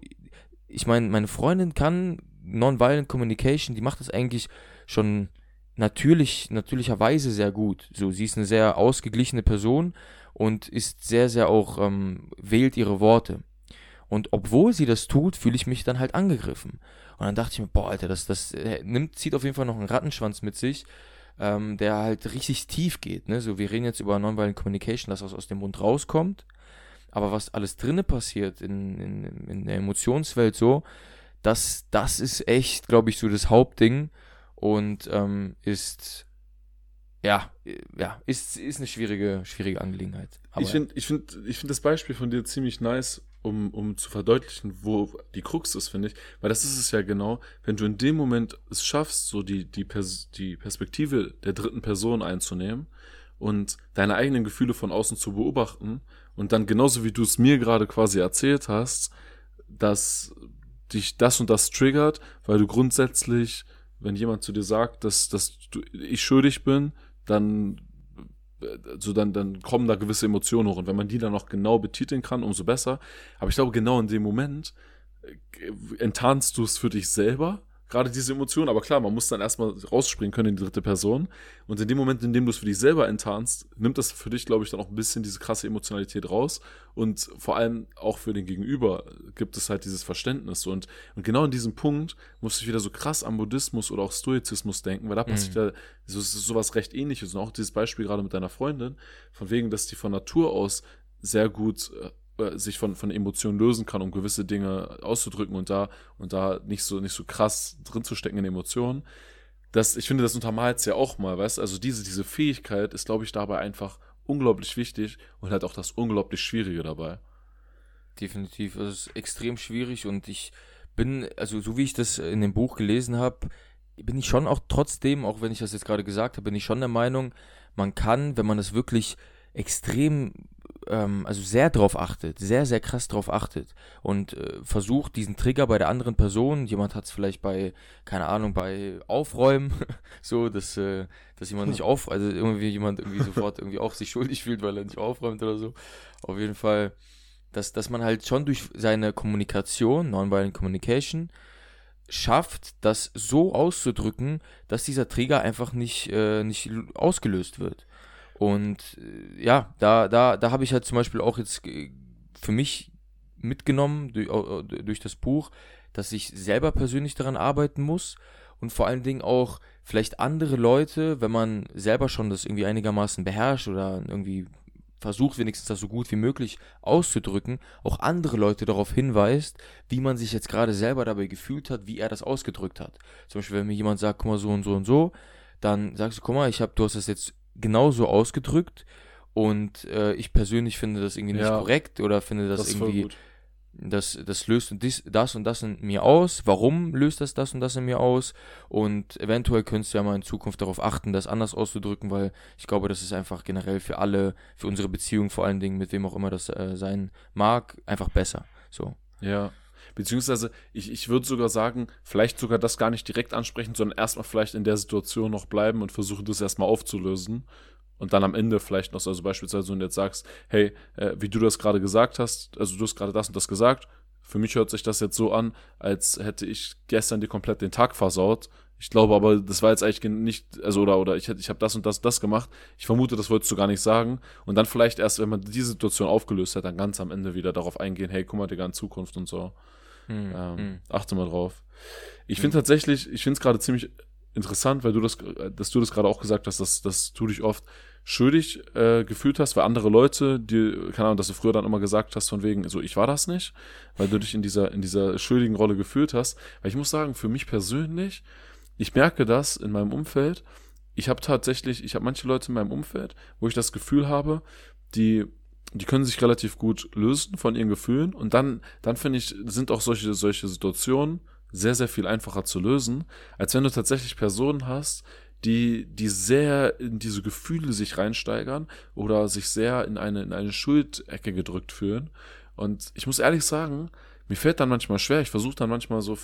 ich meine, meine Freundin kann Nonviolent Communication, die macht das eigentlich schon natürlich, natürlicherweise sehr gut. So, sie ist eine sehr ausgeglichene Person und ist sehr, sehr auch, ähm, wählt ihre Worte. Und obwohl sie das tut, fühle ich mich dann halt angegriffen. Und dann dachte ich mir, boah, Alter, das, das äh, nimmt, zieht auf jeden Fall noch einen Rattenschwanz mit sich, ähm, der halt richtig tief geht. Ne? So, wir reden jetzt über Nonviolent Communication, dass was aus dem Mund rauskommt. Aber was alles drinnen passiert in, in, in der Emotionswelt so, das, das ist echt, glaube ich, so das Hauptding und ähm, ist ja, ja, ist, ist eine schwierige, schwierige Angelegenheit. Aber ich finde ich find, ich find das Beispiel von dir ziemlich nice, um, um zu verdeutlichen, wo die Krux ist, finde ich. Weil das ist es ja genau, wenn du in dem Moment es schaffst, so die, die, Pers die Perspektive der dritten Person einzunehmen und deine eigenen Gefühle von außen zu beobachten und dann genauso wie du es mir gerade quasi erzählt hast, dass dich das und das triggert, weil du grundsätzlich, wenn jemand zu dir sagt, dass, dass du, ich schuldig bin, dann so dann, dann kommen da gewisse Emotionen hoch. Und wenn man die dann noch genau betiteln kann, umso besser. Aber ich glaube, genau in dem Moment äh, enttarnst du es für dich selber gerade diese Emotionen. Aber klar, man muss dann erstmal rausspringen können in die dritte Person. Und in dem Moment, in dem du es für dich selber enttarnst, nimmt das für dich, glaube ich, dann auch ein bisschen diese krasse Emotionalität raus. Und vor allem auch für den Gegenüber gibt es halt dieses Verständnis. Und, und genau in diesem Punkt muss ich wieder so krass am Buddhismus oder auch Stoizismus denken, weil da passiert mhm. ja so, sowas recht ähnliches. Und auch dieses Beispiel gerade mit deiner Freundin, von wegen, dass die von Natur aus sehr gut äh, sich von, von Emotionen lösen kann, um gewisse Dinge auszudrücken und da, und da nicht so, nicht so krass drin zu stecken in Emotionen. Das, ich finde, das untermalt es ja auch mal, weißt Also diese, diese Fähigkeit ist, glaube ich, dabei einfach unglaublich wichtig und halt auch das unglaublich Schwierige dabei. Definitiv. Es ist extrem schwierig und ich bin, also so wie ich das in dem Buch gelesen habe, bin ich schon auch trotzdem, auch wenn ich das jetzt gerade gesagt habe, bin ich schon der Meinung, man kann, wenn man es wirklich extrem ähm, also sehr drauf achtet, sehr, sehr krass drauf achtet und äh, versucht, diesen Trigger bei der anderen Person, jemand hat es vielleicht bei, keine Ahnung, bei Aufräumen, so, dass, äh, dass jemand nicht auf, also irgendwie jemand irgendwie sofort irgendwie auch sich schuldig fühlt, weil er nicht aufräumt oder so. Auf jeden Fall, dass, dass man halt schon durch seine Kommunikation, Nonviolent Communication, schafft, das so auszudrücken, dass dieser Trigger einfach nicht, äh, nicht ausgelöst wird. Und äh, ja, da, da, da habe ich halt zum Beispiel auch jetzt für mich mitgenommen durch, durch das Buch, dass ich selber persönlich daran arbeiten muss und vor allen Dingen auch vielleicht andere Leute, wenn man selber schon das irgendwie einigermaßen beherrscht oder irgendwie versucht wenigstens das so gut wie möglich auszudrücken, auch andere Leute darauf hinweist, wie man sich jetzt gerade selber dabei gefühlt hat, wie er das ausgedrückt hat. Zum Beispiel, wenn mir jemand sagt, guck mal so und so und so, dann sagst du, guck mal, ich habe, du hast das jetzt genauso ausgedrückt und äh, ich persönlich finde das irgendwie nicht ja, korrekt oder finde das, das irgendwie das, das löst dies, das und das in mir aus. Warum löst das das und das in mir aus? Und eventuell könntest du ja mal in Zukunft darauf achten, das anders auszudrücken, weil ich glaube, das ist einfach generell für alle, für unsere Beziehung vor allen Dingen, mit wem auch immer das äh, sein mag, einfach besser. So. Ja. Beziehungsweise, ich, ich würde sogar sagen, vielleicht sogar das gar nicht direkt ansprechen, sondern erstmal vielleicht in der Situation noch bleiben und versuchen, das erstmal aufzulösen und dann am Ende vielleicht noch, also beispielsweise, wenn du jetzt sagst, hey, äh, wie du das gerade gesagt hast, also du hast gerade das und das gesagt, für mich hört sich das jetzt so an, als hätte ich gestern dir komplett den Tag versaut. Ich glaube aber, das war jetzt eigentlich nicht, also oder, oder ich, ich habe das und das das gemacht. Ich vermute, das wolltest du gar nicht sagen. Und dann vielleicht erst, wenn man die Situation aufgelöst hat, dann ganz am Ende wieder darauf eingehen, hey, guck mal, Digga, in Zukunft und so. Hm, ähm, hm. Achte mal drauf. Ich hm. finde tatsächlich, ich finde es gerade ziemlich interessant, weil du das, dass du das gerade auch gesagt hast, dass, dass du dich oft schuldig äh, gefühlt hast, weil andere Leute, die, keine Ahnung, dass du früher dann immer gesagt hast, von wegen, so ich war das nicht, weil du dich in dieser, in dieser schuldigen Rolle gefühlt hast. Weil ich muss sagen, für mich persönlich, ich merke das in meinem Umfeld. Ich habe tatsächlich, ich habe manche Leute in meinem Umfeld, wo ich das Gefühl habe, die, die können sich relativ gut lösen von ihren Gefühlen und dann, dann finde ich, sind auch solche, solche Situationen sehr, sehr viel einfacher zu lösen, als wenn du tatsächlich Personen hast, die, die sehr in diese Gefühle sich reinsteigern oder sich sehr in eine, in eine Schuldecke gedrückt fühlen. Und ich muss ehrlich sagen, mir fällt dann manchmal schwer, ich versuche dann manchmal so,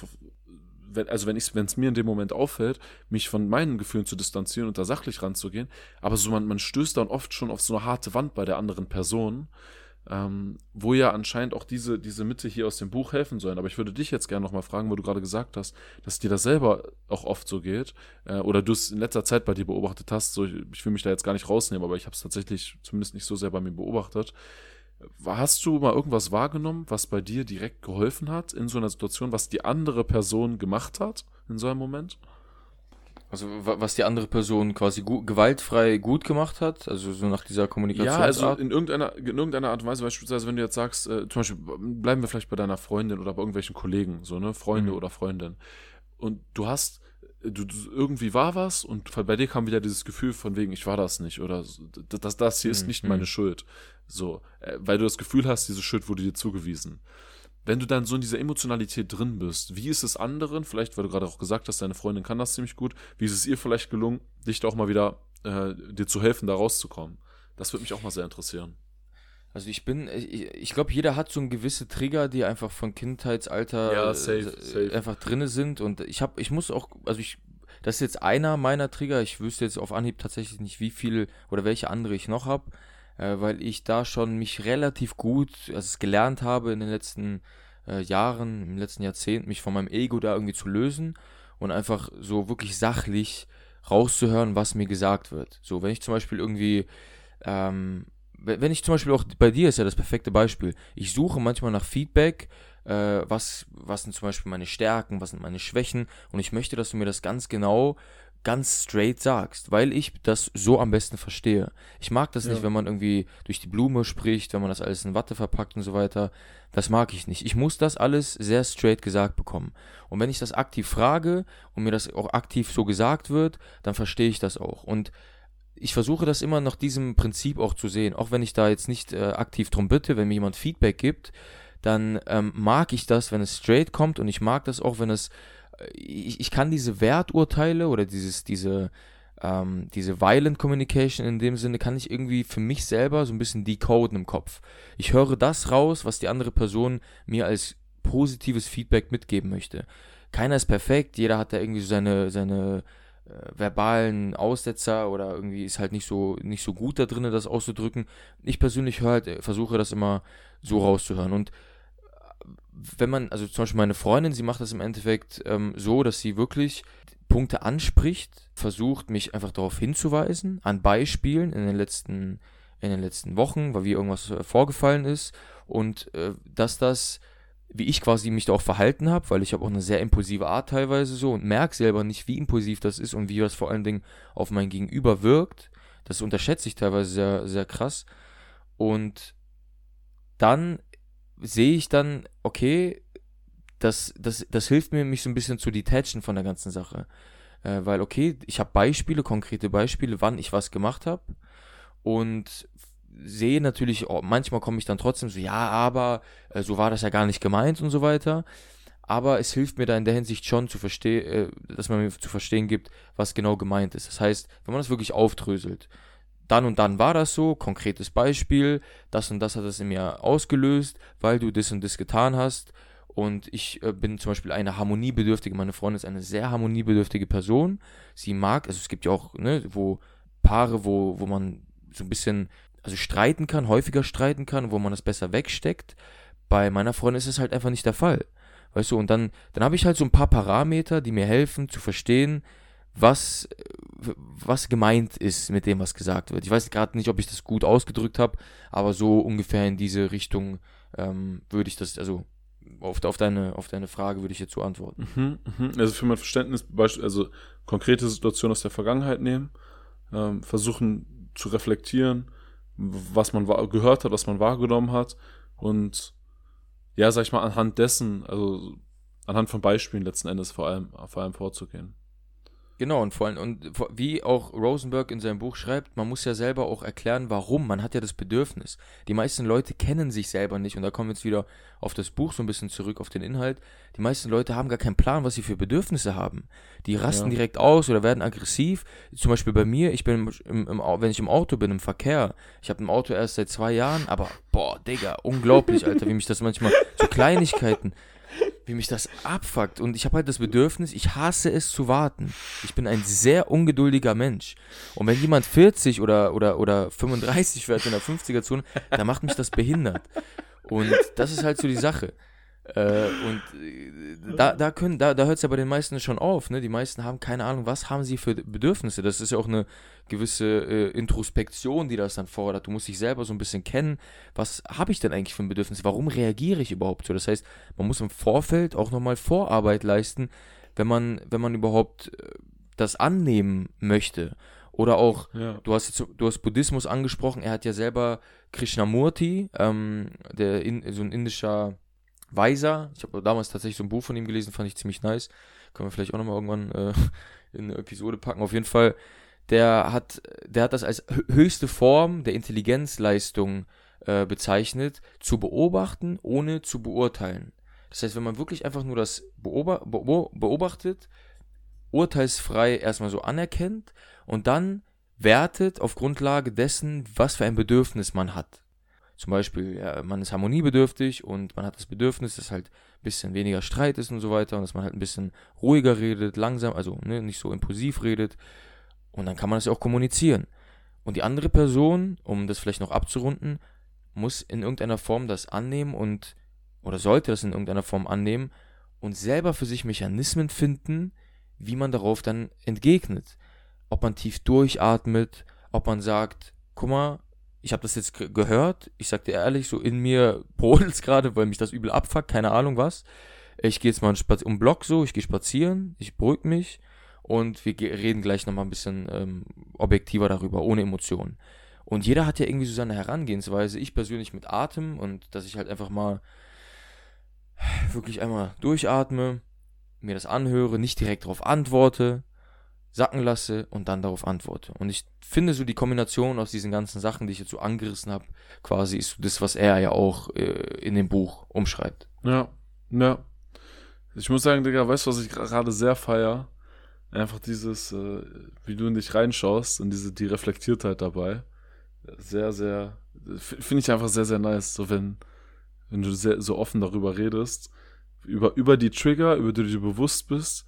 wenn, also wenn es mir in dem Moment auffällt, mich von meinen Gefühlen zu distanzieren und da sachlich ranzugehen, aber so man, man stößt dann oft schon auf so eine harte Wand bei der anderen Person, ähm, wo ja anscheinend auch diese, diese Mitte hier aus dem Buch helfen sollen. Aber ich würde dich jetzt gerne nochmal fragen, wo du gerade gesagt hast, dass dir das selber auch oft so geht äh, oder du es in letzter Zeit bei dir beobachtet hast. So, ich, ich will mich da jetzt gar nicht rausnehmen, aber ich habe es tatsächlich zumindest nicht so sehr bei mir beobachtet. Hast du mal irgendwas wahrgenommen, was bei dir direkt geholfen hat in so einer Situation, was die andere Person gemacht hat in so einem Moment? Also was die andere Person quasi gut, gewaltfrei gut gemacht hat, also so nach dieser Kommunikation. Ja, also in irgendeiner, in irgendeiner Art und Weise, beispielsweise, wenn du jetzt sagst, äh, zum Beispiel, bleiben wir vielleicht bei deiner Freundin oder bei irgendwelchen Kollegen, so, ne, Freunde mhm. oder Freundin. Und du hast, du, du, irgendwie war was und bei dir kam wieder dieses Gefühl von wegen, ich war das nicht oder das, das hier ist mhm. nicht meine mhm. Schuld. So, äh, weil du das Gefühl hast, diese Schuld wurde dir zugewiesen wenn du dann so in dieser Emotionalität drin bist, wie ist es anderen, vielleicht, weil du gerade auch gesagt hast, deine Freundin kann das ziemlich gut, wie ist es ihr vielleicht gelungen, dich da auch mal wieder, äh, dir zu helfen, da rauszukommen? Das würde mich auch mal sehr interessieren. Also ich bin, ich, ich glaube, jeder hat so ein gewisse Trigger, die einfach von Kindheitsalter ja, safe, safe. einfach drinne sind und ich habe, ich muss auch, also ich, das ist jetzt einer meiner Trigger. Ich wüsste jetzt auf Anhieb tatsächlich nicht, wie viel oder welche andere ich noch habe äh, weil ich da schon mich relativ gut, also es gelernt habe in den letzten äh, Jahren, im letzten Jahrzehnt, mich von meinem Ego da irgendwie zu lösen und einfach so wirklich sachlich rauszuhören, was mir gesagt wird. So, wenn ich zum Beispiel irgendwie, ähm, wenn ich zum Beispiel auch bei dir ist ja das perfekte Beispiel. Ich suche manchmal nach Feedback, äh, was, was sind zum Beispiel meine Stärken, was sind meine Schwächen und ich möchte, dass du mir das ganz genau ganz straight sagst, weil ich das so am besten verstehe. Ich mag das ja. nicht, wenn man irgendwie durch die Blume spricht, wenn man das alles in Watte verpackt und so weiter. Das mag ich nicht. Ich muss das alles sehr straight gesagt bekommen. Und wenn ich das aktiv frage und mir das auch aktiv so gesagt wird, dann verstehe ich das auch. Und ich versuche das immer nach diesem Prinzip auch zu sehen. Auch wenn ich da jetzt nicht äh, aktiv drum bitte, wenn mir jemand Feedback gibt, dann ähm, mag ich das, wenn es straight kommt und ich mag das auch, wenn es ich, ich kann diese Werturteile oder dieses, diese, ähm, diese Violent Communication in dem Sinne kann ich irgendwie für mich selber so ein bisschen decoden im Kopf. Ich höre das raus, was die andere Person mir als positives Feedback mitgeben möchte. Keiner ist perfekt, jeder hat da irgendwie so seine, seine äh, verbalen Aussetzer oder irgendwie ist halt nicht so, nicht so gut da drin, das auszudrücken. Ich persönlich höre halt, versuche das immer so rauszuhören. Und wenn man, also zum Beispiel meine Freundin, sie macht das im Endeffekt ähm, so, dass sie wirklich Punkte anspricht, versucht mich einfach darauf hinzuweisen, an Beispielen in den letzten, in den letzten Wochen, weil wie irgendwas äh, vorgefallen ist und äh, dass das, wie ich quasi mich da auch verhalten habe, weil ich habe auch eine sehr impulsive Art teilweise so und merke selber nicht, wie impulsiv das ist und wie das vor allen Dingen auf mein Gegenüber wirkt. Das unterschätze ich teilweise sehr, sehr krass. Und dann sehe ich dann, okay, das, das, das hilft mir, mich so ein bisschen zu detachen von der ganzen Sache. Äh, weil, okay, ich habe Beispiele, konkrete Beispiele, wann ich was gemacht habe. Und sehe natürlich, oh, manchmal komme ich dann trotzdem so, ja, aber äh, so war das ja gar nicht gemeint und so weiter. Aber es hilft mir da in der Hinsicht schon zu verstehen, äh, dass man mir zu verstehen gibt, was genau gemeint ist. Das heißt, wenn man das wirklich aufdröselt, dann und dann war das so, konkretes Beispiel, das und das hat es in mir ausgelöst, weil du das und das getan hast. Und ich äh, bin zum Beispiel eine harmoniebedürftige, meine Freundin ist eine sehr harmoniebedürftige Person. Sie mag, also es gibt ja auch, ne, wo Paare, wo, wo man so ein bisschen, also streiten kann, häufiger streiten kann, wo man das besser wegsteckt. Bei meiner Freundin ist es halt einfach nicht der Fall. Weißt du, und dann, dann habe ich halt so ein paar Parameter, die mir helfen zu verstehen, was, was gemeint ist mit dem, was gesagt wird. Ich weiß gerade nicht, ob ich das gut ausgedrückt habe, aber so ungefähr in diese Richtung ähm, würde ich das, also auf, auf, deine, auf deine Frage würde ich jetzt so antworten. Mhm, mhm. Also für mein Verständnis, also konkrete Situationen aus der Vergangenheit nehmen, ähm, versuchen zu reflektieren, was man gehört hat, was man wahrgenommen hat und ja, sag ich mal, anhand dessen, also anhand von Beispielen letzten Endes vor allem, vor allem vorzugehen. Genau, und vor allem, und wie auch Rosenberg in seinem Buch schreibt, man muss ja selber auch erklären, warum. Man hat ja das Bedürfnis. Die meisten Leute kennen sich selber nicht, und da kommen wir jetzt wieder auf das Buch so ein bisschen zurück, auf den Inhalt. Die meisten Leute haben gar keinen Plan, was sie für Bedürfnisse haben. Die rasten ja. direkt aus oder werden aggressiv. Zum Beispiel bei mir, ich bin, im, im, wenn ich im Auto bin, im Verkehr, ich habe ein Auto erst seit zwei Jahren, aber boah, Digga, unglaublich, Alter, wie mich das manchmal, so Kleinigkeiten wie mich das abfuckt. Und ich habe halt das Bedürfnis, ich hasse es zu warten. Ich bin ein sehr ungeduldiger Mensch. Und wenn jemand 40 oder, oder, oder 35 fährt in der 50er-Zone, dann macht mich das behindert. Und das ist halt so die Sache. Äh, und äh, da, da können, da, da hört es ja bei den meisten schon auf, ne? Die meisten haben keine Ahnung, was haben sie für Bedürfnisse. Das ist ja auch eine gewisse äh, Introspektion, die das dann fordert. Du musst dich selber so ein bisschen kennen. Was habe ich denn eigentlich für ein Bedürfnis? Warum reagiere ich überhaupt so? Das heißt, man muss im Vorfeld auch nochmal Vorarbeit leisten, wenn man, wenn man überhaupt äh, das annehmen möchte. Oder auch, ja. du, hast jetzt, du hast Buddhismus angesprochen, er hat ja selber Krishnamurti, ähm, der in, so ein indischer Weiser. Ich habe damals tatsächlich so ein Buch von ihm gelesen, fand ich ziemlich nice. Können wir vielleicht auch nochmal irgendwann äh, in eine Episode packen. Auf jeden Fall, der hat, der hat das als höchste Form der Intelligenzleistung äh, bezeichnet, zu beobachten, ohne zu beurteilen. Das heißt, wenn man wirklich einfach nur das beobachtet, urteilsfrei erstmal so anerkennt und dann wertet auf Grundlage dessen, was für ein Bedürfnis man hat. Zum Beispiel, ja, man ist harmoniebedürftig und man hat das Bedürfnis, dass halt ein bisschen weniger Streit ist und so weiter und dass man halt ein bisschen ruhiger redet, langsam, also ne, nicht so impulsiv redet. Und dann kann man das ja auch kommunizieren. Und die andere Person, um das vielleicht noch abzurunden, muss in irgendeiner Form das annehmen und, oder sollte das in irgendeiner Form annehmen und selber für sich Mechanismen finden, wie man darauf dann entgegnet. Ob man tief durchatmet, ob man sagt, guck mal, ich habe das jetzt gehört, ich sag dir ehrlich, so in mir brodelt gerade, weil mich das übel abfuckt, keine Ahnung was. Ich gehe jetzt mal um Block so, ich gehe spazieren, ich beruhige mich und wir reden gleich nochmal ein bisschen ähm, objektiver darüber, ohne Emotionen. Und jeder hat ja irgendwie so seine Herangehensweise. Ich persönlich mit Atem und dass ich halt einfach mal wirklich einmal durchatme, mir das anhöre, nicht direkt darauf antworte, sacken lasse und dann darauf antworte. Und ich finde so die Kombination aus diesen ganzen Sachen, die ich jetzt so angerissen habe, quasi ist so das, was er ja auch äh, in dem Buch umschreibt. Ja, ja. Ich muss sagen, Digga, weißt du, was ich gerade sehr feier? Einfach dieses, äh, wie du in dich reinschaust und diese, die Reflektiertheit dabei. Sehr, sehr, finde ich einfach sehr, sehr nice, so wenn, wenn du sehr, so offen darüber redest, über, über die Trigger, über die du dir bewusst bist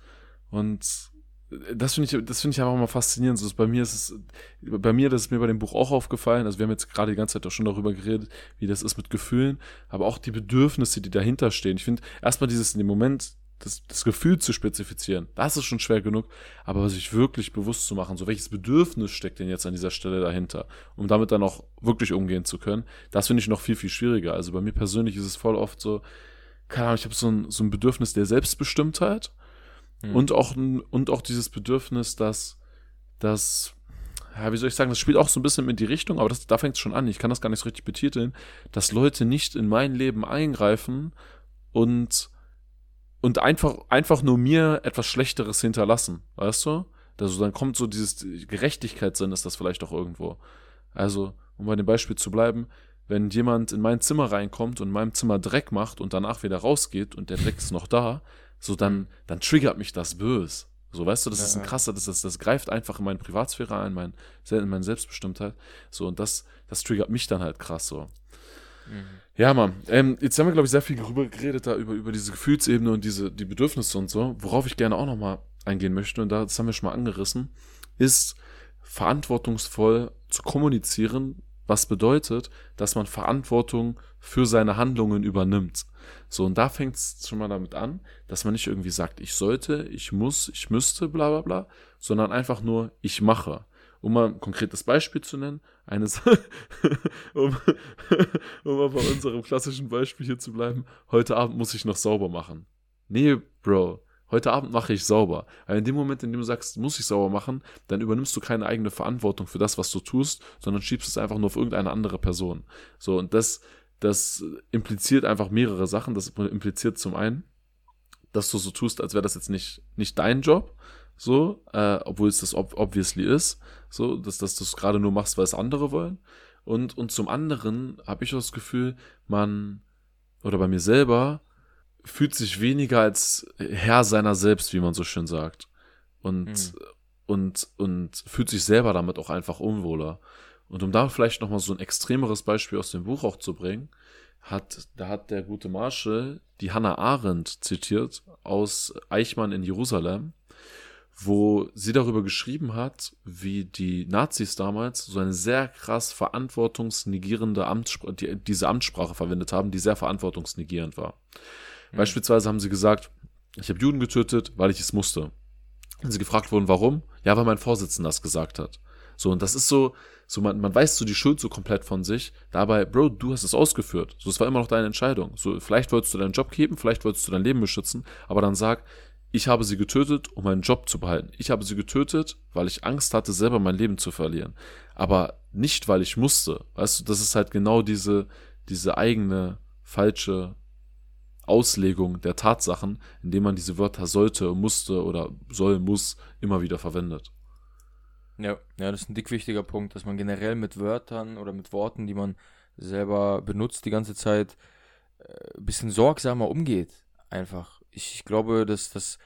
und das finde ich, das finde ich einfach mal faszinierend. So, bei mir ist es, bei mir, das ist mir bei dem Buch auch aufgefallen. Also wir haben jetzt gerade die ganze Zeit auch schon darüber geredet, wie das ist mit Gefühlen, aber auch die Bedürfnisse, die dahinter stehen. Ich finde erstmal dieses in dem Moment, das, das Gefühl zu spezifizieren, das ist schon schwer genug, aber sich wirklich bewusst zu machen, so welches Bedürfnis steckt denn jetzt an dieser Stelle dahinter, um damit dann auch wirklich umgehen zu können, das finde ich noch viel, viel schwieriger. Also bei mir persönlich ist es voll oft so, keine Ahnung, ich habe so ein, so ein Bedürfnis der Selbstbestimmtheit Mhm. Und, auch, und auch dieses Bedürfnis, dass, dass, ja, wie soll ich sagen, das spielt auch so ein bisschen in die Richtung, aber das, da fängt es schon an. Ich kann das gar nicht so richtig betiteln, dass Leute nicht in mein Leben eingreifen und, und einfach, einfach nur mir etwas Schlechteres hinterlassen, weißt du? Also dann kommt so dieses Gerechtigkeitssinn ist das vielleicht auch irgendwo. Also, um bei dem Beispiel zu bleiben, wenn jemand in mein Zimmer reinkommt und in meinem Zimmer Dreck macht und danach wieder rausgeht und der Dreck ist noch da, so dann, dann triggert mich das bös. So, weißt du, das ja, ist ein krasser, das, das, das greift einfach in meine Privatsphäre ein, mein, in meine Selbstbestimmtheit. So, und das, das triggert mich dann halt krass so. Mhm. Ja, Mann. Ähm, jetzt haben wir, glaube ich, sehr viel darüber geredet, da über, über diese Gefühlsebene und diese, die Bedürfnisse und so. Worauf ich gerne auch nochmal eingehen möchte, und das haben wir schon mal angerissen, ist verantwortungsvoll zu kommunizieren, was bedeutet, dass man Verantwortung für seine Handlungen übernimmt. So, und da fängt es schon mal damit an, dass man nicht irgendwie sagt, ich sollte, ich muss, ich müsste, bla bla bla, sondern einfach nur, ich mache. Um mal ein konkretes Beispiel zu nennen, eines, um, um mal bei unserem klassischen Beispiel hier zu bleiben, heute Abend muss ich noch sauber machen. Nee, Bro, heute Abend mache ich sauber. Aber in dem Moment, in dem du sagst, muss ich sauber machen, dann übernimmst du keine eigene Verantwortung für das, was du tust, sondern schiebst es einfach nur auf irgendeine andere Person. So, und das, das impliziert einfach mehrere Sachen. Das impliziert zum einen, dass du so tust, als wäre das jetzt nicht, nicht dein Job, so, äh, obwohl es das ob obviously ist, so, dass, dass du es gerade nur machst, weil es andere wollen. Und, und zum anderen habe ich auch das Gefühl, man, oder bei mir selber, fühlt sich weniger als Herr seiner selbst, wie man so schön sagt. Und, mhm. und, und fühlt sich selber damit auch einfach unwohler. Und um da vielleicht nochmal so ein extremeres Beispiel aus dem Buch auch zu bringen, hat, da hat der gute Marshall die Hannah Arendt zitiert aus Eichmann in Jerusalem, wo sie darüber geschrieben hat, wie die Nazis damals so eine sehr krass verantwortungsnegierende Amtssprache, die, diese Amtssprache verwendet haben, die sehr verantwortungsnegierend war. Mhm. Beispielsweise haben sie gesagt, ich habe Juden getötet, weil ich es musste. Wenn sie gefragt wurden, warum? Ja, weil mein Vorsitzender das gesagt hat. So, und das ist so, so man, man weiß so die Schuld so komplett von sich. Dabei, Bro, du hast es ausgeführt. So, es war immer noch deine Entscheidung. So, vielleicht wolltest du deinen Job geben, vielleicht wolltest du dein Leben beschützen, aber dann sag, ich habe sie getötet, um meinen Job zu behalten. Ich habe sie getötet, weil ich Angst hatte, selber mein Leben zu verlieren. Aber nicht, weil ich musste. Weißt du, das ist halt genau diese, diese eigene falsche Auslegung der Tatsachen, indem man diese Wörter sollte, musste oder soll, muss immer wieder verwendet. Ja, ja, das ist ein dick wichtiger Punkt, dass man generell mit Wörtern oder mit Worten, die man selber benutzt die ganze Zeit, ein äh, bisschen sorgsamer umgeht. Einfach. Ich, ich glaube, dass das.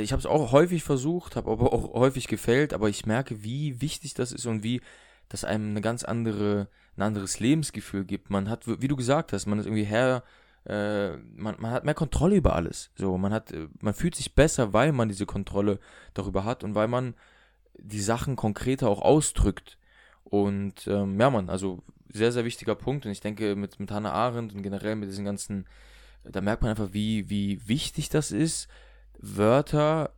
Ich habe es auch häufig versucht, habe aber auch häufig gefällt, aber ich merke, wie wichtig das ist und wie das einem eine ganz andere, ein anderes Lebensgefühl gibt. Man hat, wie du gesagt hast, man ist irgendwie Herr, äh, man, man hat mehr Kontrolle über alles. So, man hat, man fühlt sich besser, weil man diese Kontrolle darüber hat und weil man die Sachen konkreter auch ausdrückt. Und ähm, ja, man, also sehr, sehr wichtiger Punkt. Und ich denke, mit, mit Hannah Arendt und generell mit diesen ganzen, da merkt man einfach, wie, wie wichtig das ist, Wörter,